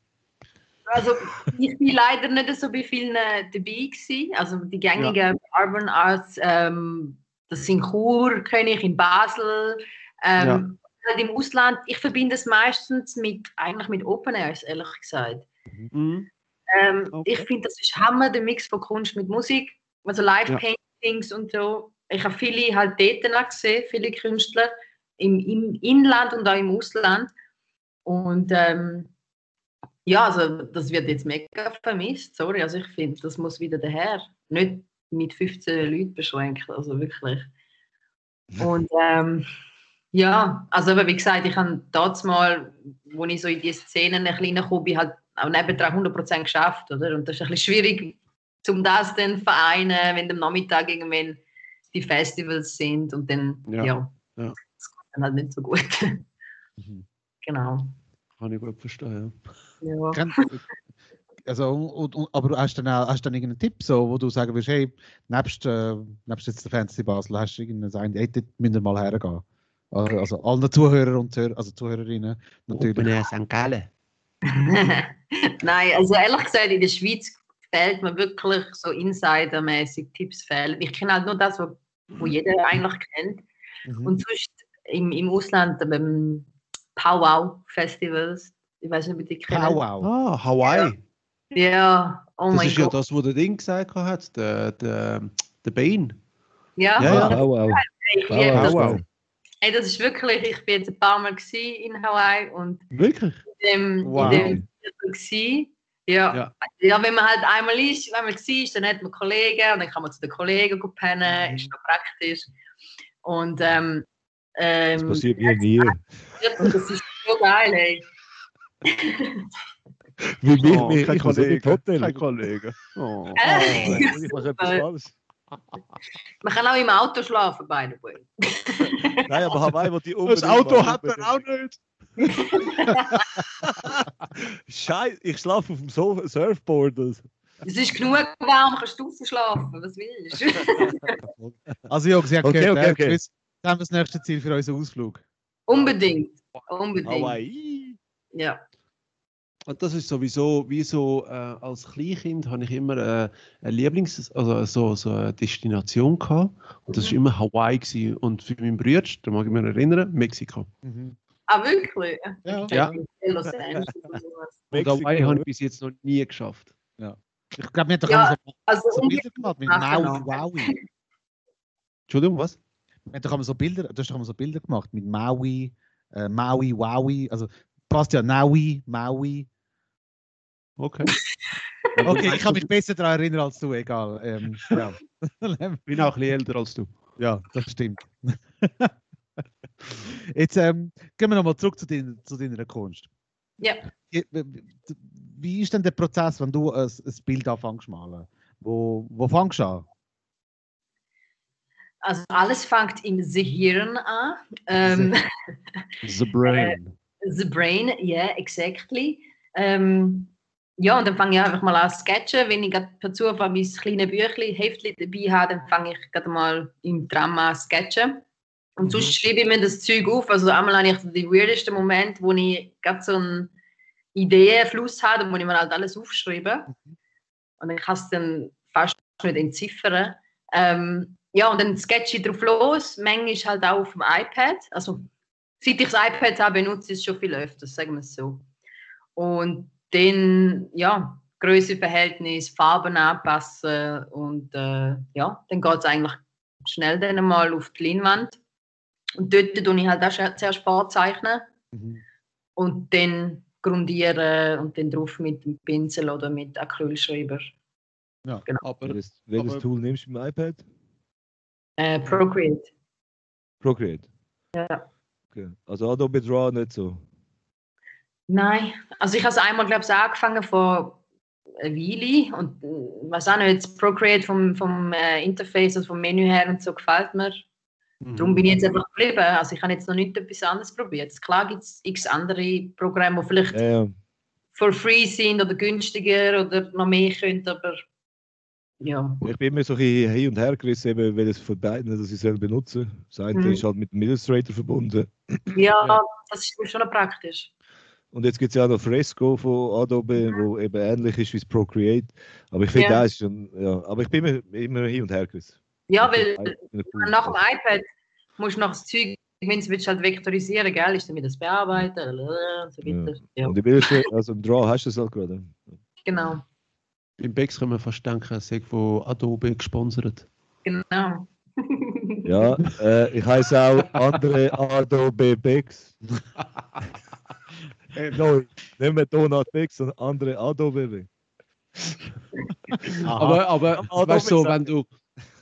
Also ich bin leider nicht so bei vielen äh, dabei gewesen. Also die gängigen Urban Arts, ähm, das sind Chur, ich in Basel. Ähm, halt Im Ausland, ich verbinde es meistens mit, eigentlich mit Open Airs, ehrlich gesagt. Mhm. Ähm, Okay. Ich finde, das ist Hammer, der Mix von Kunst mit Musik, also Live-Paintings und so. Ich habe viele halt dort gesehen, viele Künstler. im, im Inland und auch im Ausland. Und ähm, ja, also das wird jetzt mega vermisst, sorry. Also ich finde, das muss wieder daher. Nicht mit 15 Leuten beschränkt, also wirklich. Und ähm, ja, also wie gesagt, ich habe mal, wo ich so in die Szenen ein bisschen gekommen bin, halt auch nebendran 100% geschafft, oder? Und das ist ein bisschen schwierig, um das dann vereinen, wenn am Nachmittag irgendwann die Festivals sind und dann, Ja, ja, ja. das kommt dann halt nicht so gut. Mhm. genau. Kann ich gut verstehen. Ja. Kann- Also, und, und, aber hast du dann, auch- hast du dann irgendeinen Tipp, so, wo du sagen würdest, hey, nebst, äh, nebst jetzt der Fantasy Basel, hast du irgendeinen sagen, hey, dort müsst ihr mal hergehen. Also allen Zuhörer und Zuhörer, also Zuhörerinnen natürlich. Open St. Gallen. Nein, also ehrlich gesagt, in der Schweiz fehlt mir wirklich so insidermäßig Tipps fehlen. Ich kenne halt nur das, was wo jeder eigentlich kennt. Mhm. Und sonst im, im Ausland beim Powwow-Festivals, ich weiß nicht, ob ihr die kennt. Powwow. Ah, Hawaii. Ja, oh das mein ist ja Gott. das, was der Ding gesagt hat, der, der, der Bane. Ja, Ja, ja. Ah, wow. Ich Wow, liebe das. das ist wirklich, ich bin jetzt ein paar Mal in Hawaii und Wirklich? in dem, Wow. in dem gewesen. Ja. Ja. ja. wenn man halt einmal ist, wenn man war, dann hat man Kollegen und dann kann man zu den Kollegen gehen pennen, Mhm. ist noch praktisch. Und ähm, Das ähm, passiert mir nie. das ist so geil, ey. Wie mich, Oh, mich, kein ich muss nicht im Kollege. Hotel. Kein Kollege. Oh. Äh, Ich mache etwas super. falsch. Man kann auch im Auto schlafen, by the way. Nein, aber Hawaii ich Das unbedingt Auto mal, hat unbedingt. auch nicht. Scheiße, ich schlafe auf dem so Surfboard. Das. Es ist genug warm, kannst du draußen schlafen, was willst du? Also Jungs, habt Okay, gehört, okay, äh, okay. das haben wir das nächste Ziel für unseren Ausflug. Unbedingt. Unbedingt. Hawaii. Ja. Und das ist sowieso, wie so, äh, als Kleinkind habe ich immer äh, eine Lieblings-, also so, so eine Destination gehabt. Und das war immer Hawaii. Gewesen. Und für meinen Bruder, da mag ich mich erinnern, Mexiko. Mhm. Ah, wirklich? Ja. Ja. Los Angeles und sowas. Und Mexiko, Hawaii habe oder? ich bis jetzt noch nie geschafft. Ich glaube, wir haben doch Ja, so, Also so Bilder gemacht mit Maui. Wowi. Entschuldigung, was? Wir haben doch so Bilder, du hast doch so Bilder gemacht mit Maui, äh, Maui, Wowi, also passt ja Naui, Maui. Okay. Okay, ich kann mich besser daran erinnern als du, egal. Ähm, ja. Ich bin auch ein bisschen älter als du. ja, das stimmt. Jetzt ähm, gehen wir nochmal zurück zu, deiner- zu deiner Kunst. Ja. Wie- ist denn der Prozess, wenn du ein, ein Bild anfängst zu malen? Wo, wo fängst du an? Also alles fängt im Gehirn an. Ähm, The Brain. The brain, yeah, exactly. Ähm, ja, und dann fange ich einfach mal an zu sketchen. Wenn ich gerade per Zufall mein kleines Büchlein, Heftchen dabei habe, dann fange ich gerade mal im Tram an zu sketchen. Und sonst schreibe ich mir das Zeug auf. Also einmal habe ich die weirdesten Momente, wo ich gerade so einen Ideenfluss habe, wo ich mir halt alles aufschreibe. Und ich kann es dann fast nicht entziffern. Ähm, ja, und dann sketche ich drauf los. Manchmal halt auch auf dem iPad. Also seit ich das iPad habe, benutze ich es schon viel öfter, sagen wir es so. Und dann, ja, Größeverhältnis, Farben anpassen und äh, ja, dann geht es eigentlich schnell dann mal auf die Leinwand. Und dort tue ich halt auch zuerst vorzeichnen Mhm. und dann grundieren und dann drauf mit dem Pinsel oder mit Acrylschreiber. Aber Welches, welches aber- Tool nimmst du im iPad? Äh, Procreate. Procreate. Ja. Okay. Also Adobe Draw nicht so. Nein, also ich habe es einmal, glaube ich, angefangen vor einer Weile und äh, weiß auch nicht, jetzt Procreate vom, vom äh, Interface, also vom Menü her und so gefällt mir. Mhm. Darum bin ich jetzt einfach geblieben. Also ich habe jetzt noch nicht etwas anderes probiert. Klar gibt es x andere Programme, die vielleicht Ja, ja. for free sind oder günstiger oder noch mehr können, aber ja. Ich bin immer so ein bisschen hin und her gerissen, eben, welches von beiden dass ich soll benutzen Das eine Mhm. ist halt mit dem Illustrator verbunden. Ja, Ja. das ist schon praktisch. Und jetzt gibt es ja auch noch Fresco von Adobe, wo eben ähnlich ist wie das Procreate. Aber ich finde, Ja. das ist schon, ja. Aber ich bin immer, immer hin und her gerissen. Ja, Ich weil es nach dem iPad musst du noch das Zeug, wenn du es halt vektorisieren gell, ist wieder das Bearbeiten und so weiter. Ja, Und im also im Draw hast du es halt gerade. genau. Beim Bex können wir fast denken, es sei von Adobe gesponsert. Genau. Ja, äh, ich heiße auch Andre Ardo B. Bex. Hey, no, nicht mehr Donald Bex, sondern Andre Ado BB. Aber, aber weißt du, so, wenn du,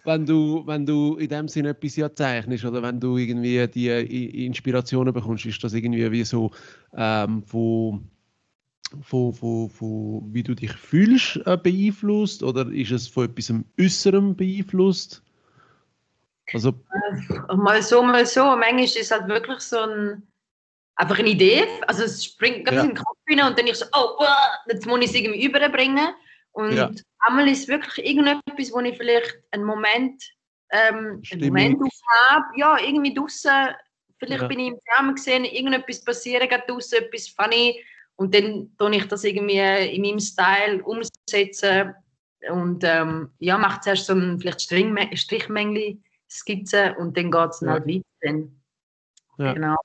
wenn du, wenn du in dem Sinne etwas ja zeichnest oder wenn du irgendwie die I- Inspirationen bekommst, ist das irgendwie wie so ähm, von, von, von, von wie du dich fühlst äh, beeinflusst oder ist es von etwas Äußerem beeinflusst? Also, mal so, mal so. Manchmal ist es halt wirklich so ein, einfach eine Idee. Also es springt ganz Ja. in den Kopf rein und dann ich so, oh, wow, jetzt muss ich es irgendwie überbringen. Und Ja. einmal ist es wirklich irgendetwas, wo ich vielleicht einen Moment, ähm, einen. Moment habe, ja, irgendwie draußen, vielleicht Ja. bin ich im Film gesehen, irgendetwas passieren geht draußen, etwas funny und dann tue ich das irgendwie in meinem Style umsetzen und ähm, ja, mache zuerst so ein vielleicht Strichmängli Skizze und dann geht es Ja. halt weiter. Dann. Ja. Genau.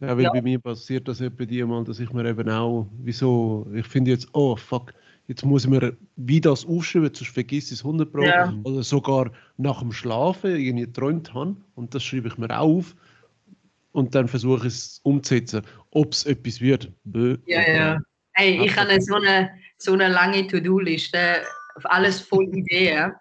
ja, weil Ja. bei mir passiert das etwa die mal, dass ich mir eben auch, wieso, ich finde jetzt, oh fuck, jetzt muss ich mir wie das aufschreiben, sonst vergiss ich es 100 Pro. Ja. Oder sogar nach dem Schlafen irgendwie geträumt habe und das schreibe ich mir auch auf und dann versuche ich es umzusetzen. Ob es etwas wird. Ja, ja. Hey, ich habe so eine, so eine lange To-Do-Liste, alles voll Ideen.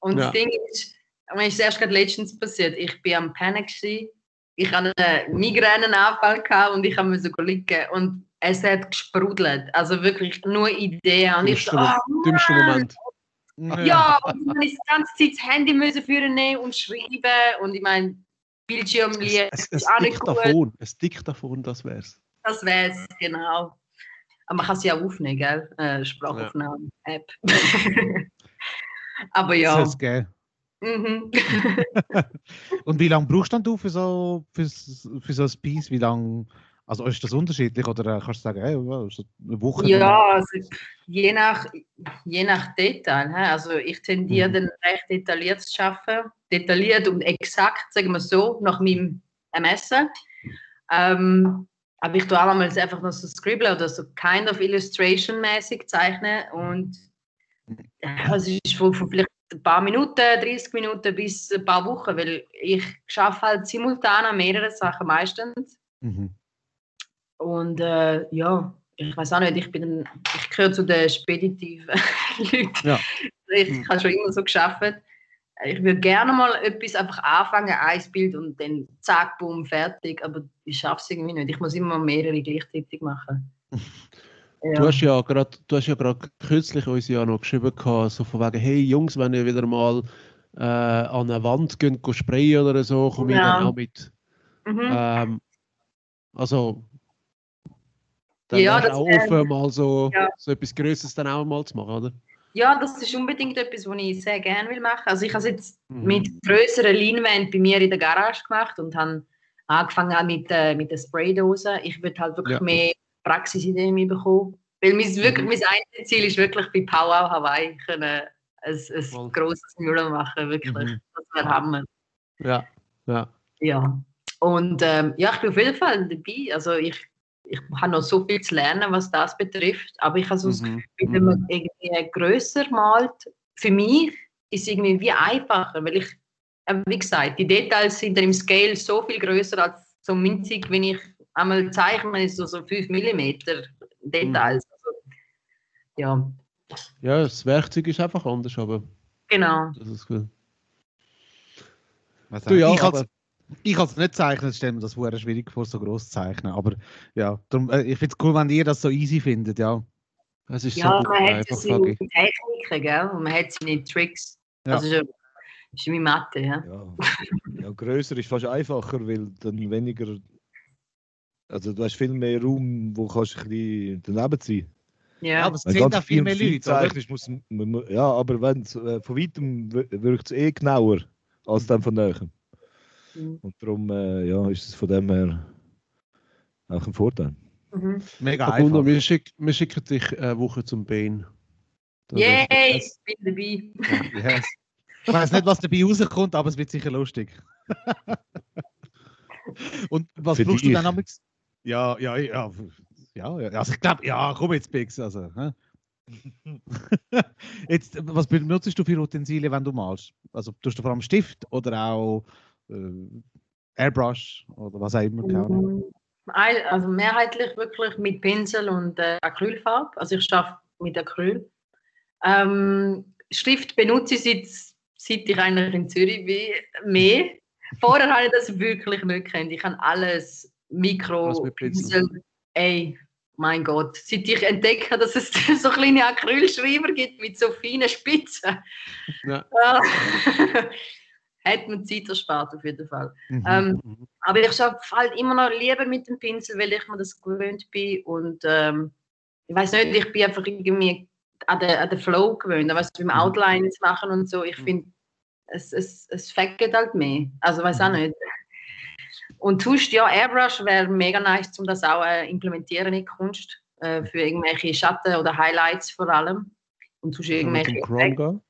Und Ja. das Ding ist, mir ist erst gerade letztens passiert, ich bin am Panic gewesen. ich hatte einen Migränenanfall gehabt und ich so liegen und es hat gesprudelt, also wirklich nur Ideen. Und ich so, oh, Moment. Ja, und dann ist die ganze Zeit das Handy müssen führen und schreiben und ich meine, Bildschirmlicht Es, ist es, es nicht gut. Diktafon, es Diktafon, das wär's. Das wäre es, genau. Aber man kann sie auch aufnehmen, gell? Äh, Sprachaufnahmen-App. Aber Das ja. soll's geben. Mhm. Und wie lange brauchst dann du für so, für, für so ein Piece? Wie lange, also ist das unterschiedlich oder äh, kannst du sagen, hey, eine Woche? ja, also je nach, je nach Detail. Also ich tendiere Mhm. dann recht detailliert zu arbeiten. Detailliert und exakt, sagen wir so, nach meinem Ermessen. Ähm, aber ich tue auch einmal einfach noch so scribblen oder so kind of illustration-mäßig zeichnen und es ist von, von vielleicht ein paar Minuten, 30 Minuten bis ein paar Wochen, weil ich schaffe halt simultan an mehreren Sachen meistens Mhm. Und äh, ja, ich weiß auch nicht, ich bin, ich gehöre zu den speditiven Leuten. Ja. Ich Mhm. habe schon immer so geschafft. Ich würde gerne mal etwas einfach anfangen, ein Bild und dann zack, boom, fertig. Aber ich schaffe es irgendwie nicht. Ich muss immer mehrere gleichzeitig machen. Du Ja. hast ja gerade, du hast ja gerade kürzlich uns ja noch geschrieben, gehabt, so von wegen, hey Jungs, wenn ihr wieder mal äh, an eine Wand geht, go sprayen oder so, komme ich Ja. dann auch mit. Mhm. Ähm, also, dann Ja, das auch offen, mal so, ja. so etwas Größeres dann auch mal zu machen, oder? ja, das ist unbedingt etwas, was ich sehr gerne will machen. Also ich habe es jetzt Mhm. mit größeren Leinwänden bei mir in der Garage gemacht und habe angefangen mit, äh, mit der Spraydose. Ich würde halt wirklich Ja. mehr Praxisideen bekommen. Weil mein, wirklich, Mhm. mein einziges Ziel ist wirklich bei Powwow Hawaii können ein, ein Voll. grosses Mural machen, wirklich. Mhm. Das wäre Hammer. Ja, ja. Ja. Und ähm, ja, ich bin auf jeden Fall dabei. Also ich, ich habe noch so viel zu lernen, was das betrifft. Aber ich habe so das Mhm. Gefühl, wenn man irgendwie grösser malt, für mich ist es irgendwie wie einfacher, weil ich, wie gesagt, die Details sind dann im Scale so viel größer als so minzig, wenn ich einmal zeichne, ist so, so 5 mm Details. Also, ja, ja, das Werkzeug ist einfach anders, aber genau. das ist cool. Was Du, ja, ich aber- ich als nicht zeichnen, stelle mir das sehr schwierig vor, so groß zu zeichnen. Aber ja, darum, äh, ich finde es cool, wenn ihr das so easy findet, ja. Es ist Ja, so man hat einfach, seine. Techniken, gell? Und man hat seine Tricks. Ja. Das ist, ja- ist wie Mathe, ja. Ja. ja, größer ist fast einfacher, weil dann weniger. Also du hast viel mehr Raum, wo kannst du ein bisschen daneben sein. Ja, aber es ganz auch viel mehr Leute, oder? zeichnest, muss, man- ja, aber wenn äh, von weitem wirkt es eh genauer als dann von näher. Mhm. Und darum äh, ja, ist es von dem her auch ein Vorteil. Mhm. Mega einfach. wir, schick, wir schicken dich eine Woche zum. Da Yay, wär's- ich bin dabei. Yes. Ich weiß nicht, was dabei rauskommt, aber es wird sicher lustig. Und was Für brauchst du dich. dann amigs? Ja, ja, ja. Ja, ja. Also ich glaube, ja, komm jetzt, Bix. Also, hä? Jetzt, was benutzt du für Utensilien, wenn du malst? Also tust du vor allem Stift oder auch Airbrush oder was auch immer? Mm, Also mehrheitlich wirklich mit Pinsel und äh, Acrylfarbe. Also ich arbeite mit Acryl. Ähm, Stift benutze ich seit, seit ich eigentlich in Zürich bin, mehr. Vorher habe ich das wirklich nicht gekannt. Ich habe alles Mikro, Pinsel. Pinsel. Ey, mein Gott. Seit ich entdecke, dass es so kleine Acrylschreiber gibt mit so feinen Spitzen. Ja. Hat mir Zeit erspart auf jeden Fall. Mhm. Ähm, Mhm. aber ich arbeite halt immer noch lieber mit dem Pinsel, weil ich mir das gewöhnt bin. Und ähm, ich weiß nicht, ich bin einfach irgendwie an den, an den Flow gewöhnt. Weißt du, beim Mhm. Outlines machen und so. Ich finde, es, es, es fängt halt mehr. Also weiß Mhm. auch nicht. Und tust ja, Airbrush wäre mega nice, um das auch äh, implementieren in Kunst. Äh, für irgendwelche Schatten oder Highlights vor allem. Und tust Mit irgendwelche. Chrome?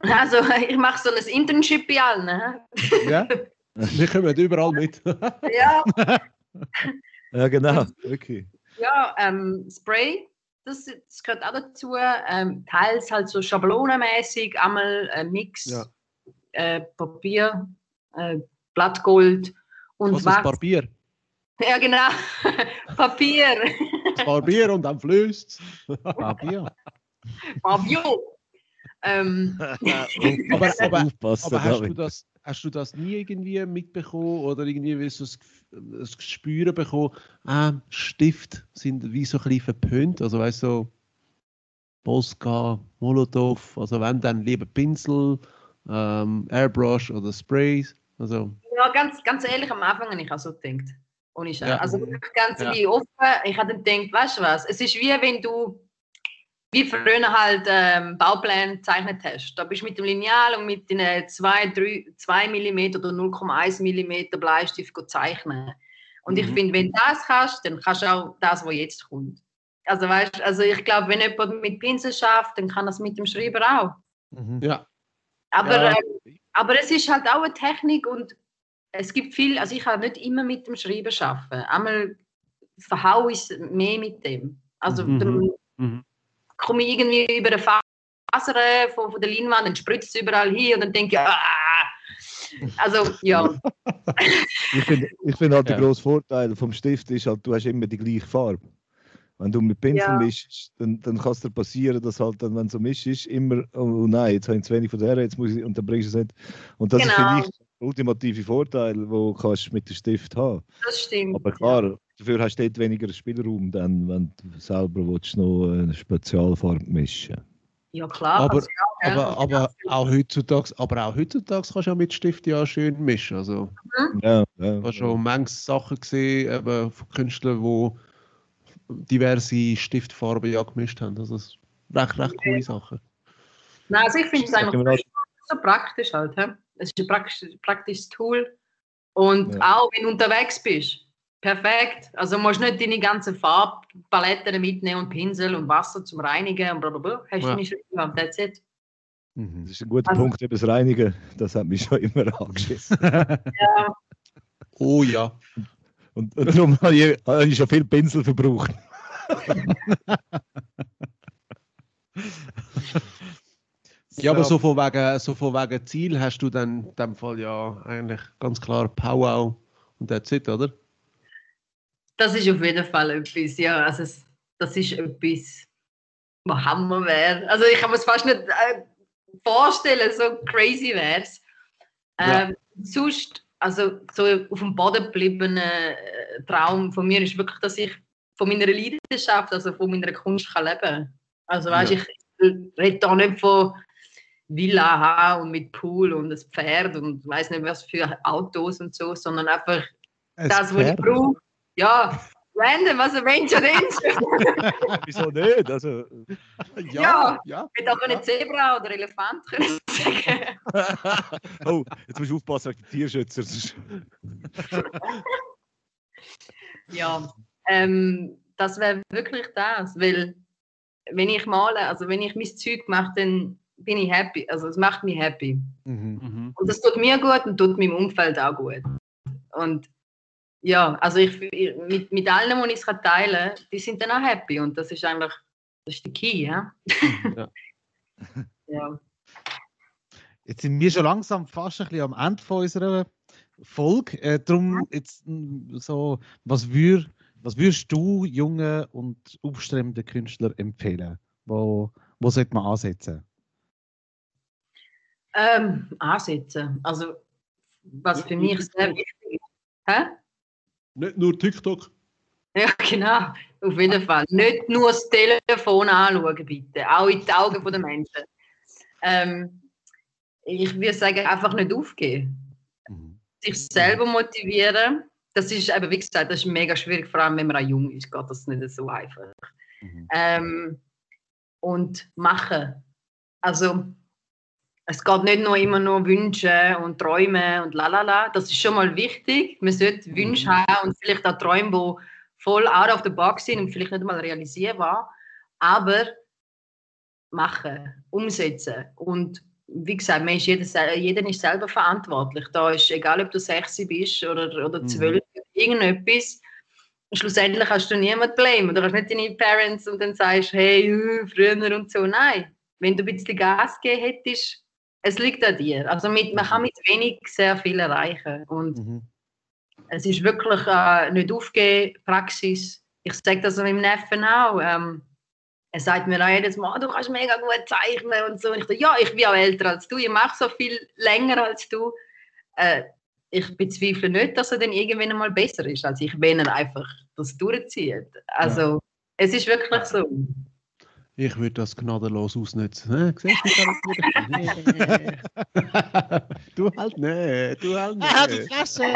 Also ich mache so ein Internship bei allen. Ja? Wir kommen überall mit. Ja, Ja, genau. Wirklich. Ja, ähm, Spray, das, das gehört auch dazu. Ähm, teils halt so schablonenmäßig, einmal ein Mix, Ja. äh, Papier, äh, Blattgold und Was ist Wachs. Barbier? Ja, genau. Papier. Barbier und dann fließt Papier. Papier. Ähm, Aber, aber, aber hast, du das, hast du das nie irgendwie mitbekommen oder irgendwie wie so das, Gef- das Gespür bekommen, ah, Stift sind wie so ein bisschen verpönt, also weißt du, so Posca, Molotow, also wenn dann lieber Pinsel, ähm, Airbrush oder Sprays, also ja, ganz, ganz ehrlich, am Anfang habe ich auch so gedacht. Ohne Scheiß. Ja. Also ganz Ja. wie offen. Ich habe dann gedacht, weißt du was, es ist wie wenn du wie früher halt ähm, Baupläne gezeichnet hast. Da bist du mit dem Lineal und mit den 2, 3, 2 mm oder 0,1 mm Bleistift zeichnen. Und ich Mhm. finde, wenn du das kannst, dann kannst du auch das, was jetzt kommt. Also weißt, also ich glaube, wenn jemand mit Pinsel schafft, dann kann das mit dem Schreiber auch. Mhm. ja. Aber, Ja. ähm, aber es ist halt auch eine Technik und es gibt viel, also ich kann nicht immer mit dem Schreiben arbeiten. Einmal verhau ich es mehr mit dem. Also Mhm. dann Mhm. Komme ich irgendwie über eine Faser von, von der Leinwand und spritzt es überall hin und dann denke ich, ah! Also ja, Ich finde ich find halt Ja. der grosse Vorteil vom Stift ist halt, du hast immer die gleiche Farbe. Wenn du mit Pinsel Ja. mischst, dann, dann kann es dir passieren, dass halt dann, wenn du so mischst, ist, immer, oh nein, jetzt habe ich zu wenig von der, jetzt muss ich, und dann bringst du es nicht. Und das ist Genau. vielleicht der ultimative Vorteil, den du mit dem Stift haben das stimmt. Aber klar, dafür hast du dort weniger Spielraum, dann, wenn du selber willst, noch eine Spezialfarbe mischen Ja klar. Aber- also, ja. Aber, aber auch heutzutage, aber auch heutzutage kannst du ja mit Stift ja schön mischen. Also Ja, ja. Ich habe schon manches Sachen gesehen eben von Künstlern, die diverse Stiftfarben ja gemischt haben. Also das ist recht, recht coole Sachen. Nein, also ich finde es einfach so praktisch halt. He? Es ist ein praktisch, praktisches Tool. Und Ja. auch wenn du unterwegs bist, perfekt. Also musst nicht deine ganzen Farbpaletten mitnehmen und Pinsel und Wasser zum Reinigen und blablabla. Hast du Ja. deine Schritte, that's it. Mhm. Das ist ein guter Also- Punkt, das Reinigen, das hat mich schon immer angeschissen. Ja, Oh ja. Und, und darum habe ich, habe ich schon viel Pinsel verbraucht. Ja, aber so von wegen, so von wegen Ziel hast du dann in dem Fall ja eigentlich ganz klar Powwow und that's it, oder? Das ist auf jeden Fall etwas, ja. Also es, das ist etwas, was Hammer wäre. Also ich kann mir es fast nicht äh, vorstellen, so crazy wäre es. Ja. Ähm, Sonst, also so auf dem Boden gebliebener äh, Traum von mir ist wirklich, dass ich von meiner Leidenschaft, also von meiner Kunst kann leben Also weißt Ja. ich rede da nicht von Villa haben und mit Pool und das Pferd und weiß nicht was für Autos und so, sondern einfach Ein das, was ich brauche. Ja, random, was ein Mensch denkst. Wieso nicht? Also, Ja. ja. Hätte auch eine Zebra oder Elefant können sagen. oh, jetzt musst du aufpassen wegen den Tierschützer. Ja, ähm, das wäre wirklich das, weil wenn ich male, also wenn ich mein Zeug mache, dann bin ich happy. Also es macht mich happy. Mhm. Mhm. Und das tut mir gut und tut meinem Umfeld auch gut. Und ja, also ich, ich- mit, mit allen, die ich es teilen kann, die sind dann auch happy. Und das ist eigentlich Das ist der Key, ja? Ja. ja. Jetzt sind wir schon langsam fast ein bisschen am Ende von unserer Folge. Äh, darum jetzt mm, so, was, wür, was würdest du jungen und aufstrebenden Künstlern empfehlen? Wo, wo sollte man ansetzen? Ähm, ansetzen. Also, was für mich sehr wichtig ist. Hä? Nicht nur TikTok. Ja, genau. Auf jeden Fall. Nicht nur das Telefon anschauen, bitte. Auch in die Augen der Menschen. Ähm, ich würde sagen, einfach nicht aufgeben. Mhm. Sich selber motivieren. Das ist eben, wie gesagt, das ist mega schwierig, vor allem wenn man auch jung ist, geht das nicht so einfach. Mhm. Ähm, und machen. Also, es geht nicht nur immer nur wünschen und träumen und lalala. Das ist schon mal wichtig. Man sollte Wünsche haben und vielleicht auch Träume, die voll out of the box sind und vielleicht nicht mal realisierbar. Aber machen, umsetzen. Und wie gesagt, man ist jeder, jeder ist selber verantwortlich. Da ist egal, ob du 16 bist oder, oder Mhm. 12, irgendetwas. Schlussendlich hast du niemanden blamen. Du hast nicht deine Parents und dann sagst, hey, äh, früher und so. Nein, wenn du ein bisschen Gas gegeben hättest, es liegt an dir. Also mit, man kann mit wenig sehr viel erreichen. Und Mhm. es ist wirklich äh, nicht aufgeben, Praxis. Ich sage das meinem Neffen auch. Ähm, er sagt mir auch jedes Mal, du kannst mega gut zeichnen und so. Und ich sage, ja, ich bin auch älter als du, ich mache so viel länger als du. Äh, ich bezweifle nicht, dass er dann irgendwann einmal besser ist als ich, wenn er einfach das durchzieht. Also, es ist wirklich so. Ich würde das gnadenlos ausnutzen. Hä? Siehst du, ich bin? Du halt nicht, du halt Ah, die nicht. Fresse!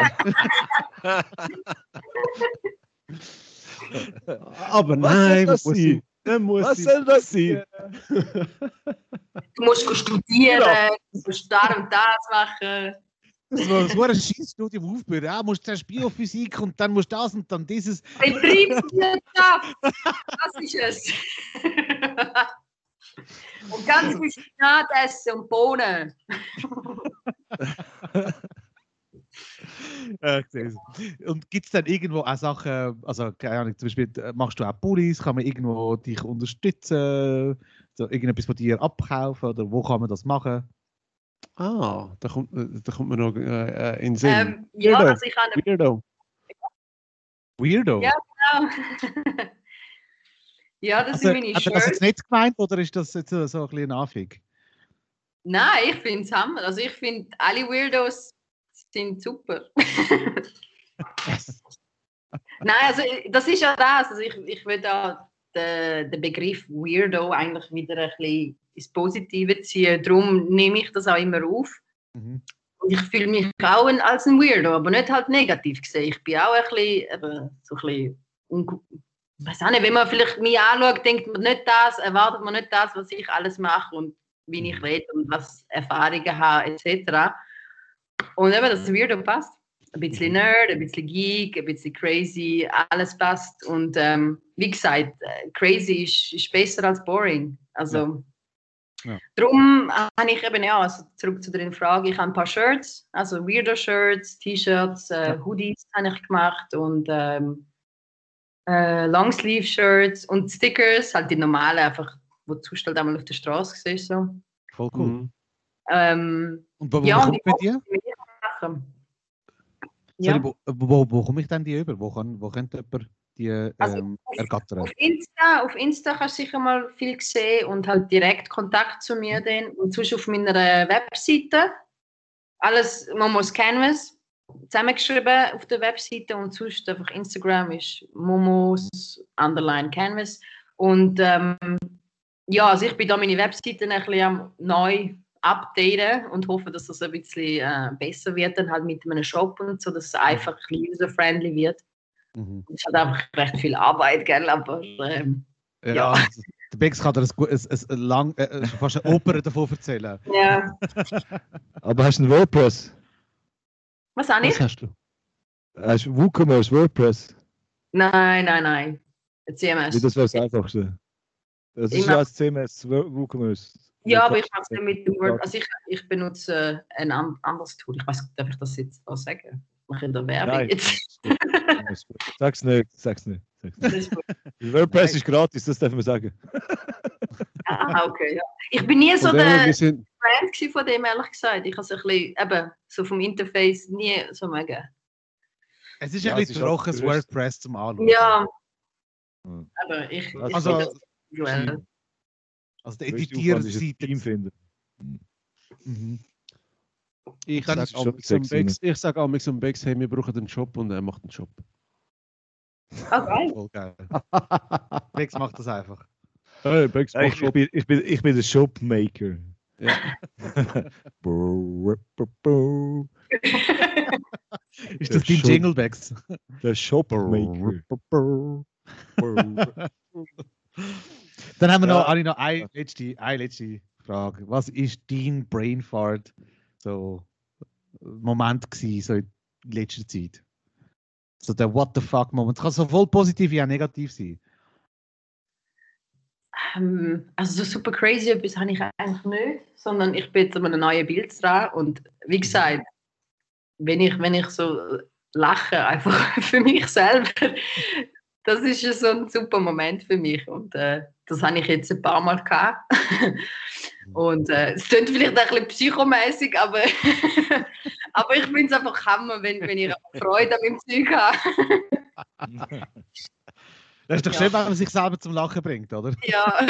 Aber Was soll nein, das muss sein? ich- dann muss Was soll das sein? Du musst studieren, du musst das und das machen. Das war so ein Schießstudium aufbauen. Ja, musst zuerst Biophysik und dann musst du das und dann dieses. Betriebswirtschaft, das ist es. und ganz viel Spinat essen und Bohnen. Und gibt es dann irgendwo auch Sachen, also keine Ahnung, zum Beispiel äh, machst du auch Pullis, kann man irgendwo dich unterstützen, so irgendetwas von dir abkaufen oder wo kann man das machen? Ah, da kommt, äh, da kommt mir noch äh, äh, in den Sinn. Ähm, ja, Weirdo. also ich habe Weirdo. Weirdo. Ja, ja, das also, sind meine hat er das Shirts. jetzt nicht gemeint oder ist das jetzt so, ein bisschen Anfang? Nein, ich finde es Hammer. Also ich finde, alle Weirdos sind super. Nein, also das ist ja das. Also ich, ich will da den, den Begriff Weirdo eigentlich wieder ein bisschen ins Positive ziehen. Darum nehme ich das auch immer auf. Mhm. Und ich fühle mich auch ein, als ein Weirdo, aber nicht halt negativ gesehen. Ich bin auch ein bisschen, eben, so ein bisschen ich weiß auch nicht, wenn man vielleicht mich anschaut, denkt man nicht das, erwartet man nicht das, was ich alles mache und wie ich rede und was Erfahrungen habe, etc. Und eben, das Weirdo passt. Ein bisschen Nerd, ein bisschen Geek, ein bisschen crazy, alles passt. Und ähm, wie gesagt, äh, crazy ist, ist besser als boring. Also, Ja. darum habe ich eben, ja, also zurück zu deiner Frage, ich habe ein paar Shirts, also Weirdo-Shirts, T-Shirts, äh, Ja. Hoodies habe ich gemacht und ähm, äh, Longsleeve-Shirts und Stickers, halt die normalen, einfach, wo du halt einmal auf der Straße siehst. So. Voll cool. Mhm. Ähm, Und wo Ja, kommt man die? Sachen. Sorry, Ja. wo, wo, wo komme ich denn die über? Wo, kann, wo könnte jemand die ähm, Also, ergattern? Auf Insta, auf Insta kannst du sicher mal viel sehen und halt direkt Kontakt zu mir dann. Und sonst auf meiner Webseite. Alles Momos Canvas zusammengeschrieben auf der Webseite und sonst einfach Instagram ist Momos Underline Canvas. Und ähm, ja, also ich bin da meine Webseite ein bisschen am neu updaten und hoffe, dass das ein bisschen äh, besser wird, dann halt mit einem Shop und so, dass es einfach user-friendly wird. Mhm. Es hat einfach recht viel Arbeit, gell? Aber ähm, Ja, Ja. also, der Bex kann dir ein, ein, ein, lang, äh, äh, fast eine Oper davon erzählen. ja. Aber hast du ein WordPress? Was auch Was nicht? hast du? Hast du WooCommerce, WordPress? Nein, nein, nein. CMS. Wie das wäre das Einfachste. Das ist ja als CMS, Wo- WooCommerce. Ja, aber ich mache es nicht mit dem Word. Also ich, ich benutze äh, ein an- anderes Tool. Ich weiß nicht, darf ich das jetzt auch sagen? Mache ich da Werbung Nein, jetzt? Sag's nicht, sag's nicht. Sag's Das nicht. WordPress ist gratis, das darf man sagen. Ah, okay, ja. Ich bin nie so der sind, Fan von dem, ehrlich gesagt. Ich habe so ein bisschen, eben, so vom Interface nie so mögen. Es ist Ja, ein es bisschen trockenes. WordPress zum Anschauen. Ja, Hm. aber ich, ich Also, finde das visuell. also die Größte Aufwand ist ein Editierseite. Team finden. Mhm. ich Dann sage ist es schon am sexy, Bex, ich sag am am Bex, hey, wir brauchen einen Job und er macht einen Job. Ah, geil. Voll geil. Bex macht das einfach. Hey, Bex Ja, ich, ich, bin, ich, bin, ich bin der Shopmaker. Ja. Ist das Der dein Shop- Jingle, Bex? Der Shopmaker. Dann haben wir noch, Ja. noch eine letzte, eine letzte Frage. Was ist dein Brainfart so Moment gewesen, so in letzter Zeit? So der What the fuck Moment. Kann sowohl positiv wie auch negativ sein. Ähm, also so super crazy etwas habe ich eigentlich nicht, sondern ich bin jetzt an einem neuen Bild dran und wie gesagt, wenn ich, wenn ich so lache, einfach für mich selber, das ist ja so ein super Moment für mich und äh, das habe ich jetzt ein paar Mal gehabt. Und äh, es klingt vielleicht ein bisschen psychomäßig, aber, aber ich finde es einfach Hammer, wenn, wenn ich Freude an meinem Zeug habe. Das ist doch Ja. schön, wenn man sich selber zum Lachen bringt, oder? ja.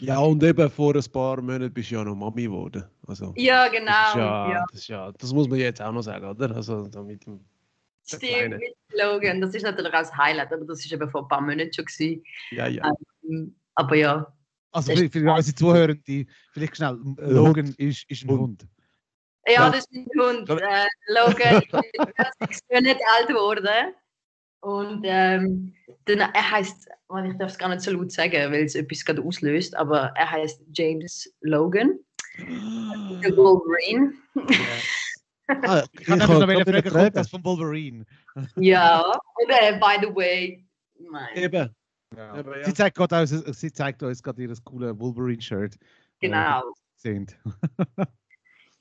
Ja, und eben vor ein paar Monaten bist du ja noch Mami geworden. Also, ja, das, genau. ist ja, ja. Das, ja, das muss man jetzt auch noch sagen, oder? Also, da mit dem, der Stimmt, mit Logan. Das ist natürlich auch das Highlight, aber das ist eben vor ein paar Monaten schon. Gewesen. Ja, ja. Ähm, Aber ja, Also Das für, unsere Zuhörenden, vielleicht schnell, Äh, Logan ist, ist ein Hund. Hund. ja, das ist mein Hund. Äh, Logan ist nicht alt geworden. Und ähm, dann, er heißt, ich darf es gar nicht so laut sagen, weil es etwas gerade auslöst, aber er heißt James Logan, der Wolverine. Ah, Ich kann hab nämlich noch fragen, wieder kommt das von Wolverine? Ja, und äh, by the way, mein, Eben. Ja. Sie, zeigt gerade uns, sie zeigt uns gerade ihr cooles Wolverine-Shirt. genau. Sind.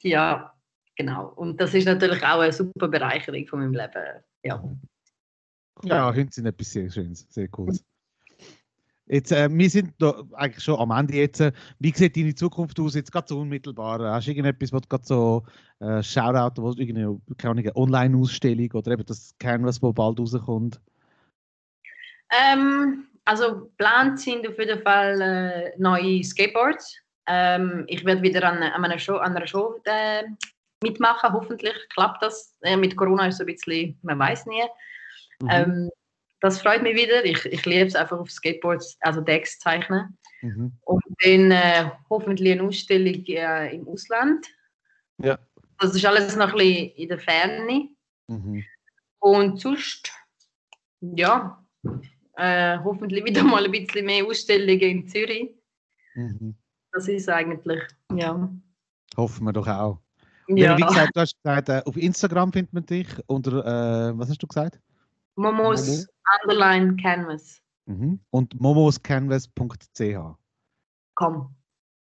Ja, genau. Und das ist natürlich auch eine super Bereicherung von meinem Leben. Ja. Ja, Hunde sind etwas sehr Schönes, sehr Cooles. Jetzt, äh, wir sind da eigentlich schon am Ende jetzt. Wie sieht deine Zukunft aus, jetzt gerade so unmittelbar? Hast du irgendetwas, was du gerade so äh, Shoutout, du irgendeine keine Online-Ausstellung oder eben das Canvas, wo bald rauskommt? Ähm, also geplant sind auf jeden Fall äh, neue Skateboards. Ähm, ich werde wieder an, an, einer Show, an einer Show äh, mitmachen. Hoffentlich klappt das. Äh, mit Corona ist es ein bisschen, man weiß nie. Mhm. Ähm, das freut mich wieder. Ich, ich liebe es einfach auf Skateboards, also Decks zeichnen. Mhm. Und dann äh, hoffentlich eine Ausstellung äh, im Ausland. Ja. Das ist alles noch ein bisschen in der Ferne. Mhm. Und sonst, ja, äh, hoffentlich wieder mal ein bisschen mehr Ausstellungen in Zürich. Mhm. Das ist eigentlich, ja. Hoffen wir doch auch. ja. Wie gesagt, du hast gesagt, äh, auf Instagram findet man dich unter, äh, was hast du gesagt? Momos Underline Canvas. Mhm. Und momoscanvas.ch. Komm.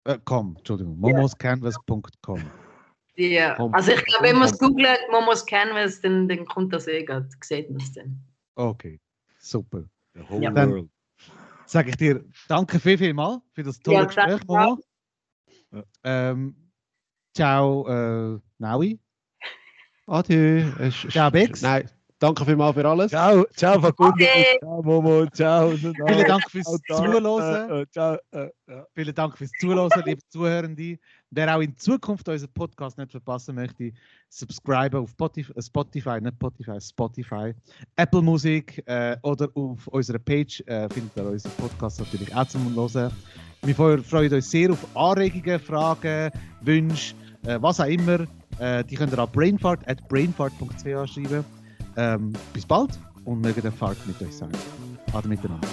Äh, com, Entschuldigung, momoscanvas.com. Ja. Komm. Also ich glaube, wenn man es googelt, Momos Canvas, dann, dann kommt das eh gerade, sieht man es dann. Okay, super. The whole Ja. Dann- world. Sage ich dir danke viel, viel mal für das tolle Ja, Gespräch, Momo. Ja. Ähm, ciao, äh, Naui. Adieu. Ist- Ciao, Bex. Nein, danke vielmals für alles. Ciao, ciao, Facundo. Okay. Ciao, Momo. Ciao. Vielen Dank fürs Zuhören. Äh, äh, ciao. Äh. Vielen Dank fürs Zuhören, liebe Zuhörende. Wer auch in Zukunft unseren Podcast nicht verpassen möchte, subscriben auf Spotify, nicht Spotify, Spotify, Apple Musik äh, oder auf unserer Page äh, findet ihr unseren Podcast natürlich auch zum Hören. Wir fre- freuen uns sehr auf Anregungen, Fragen, Wünsche, äh, was auch immer. Äh, die könnt ihr an brainfart at brainfart.ch schreiben. Ähm, bis bald und möge der Fahrt mit euch sein. Ade miteinander.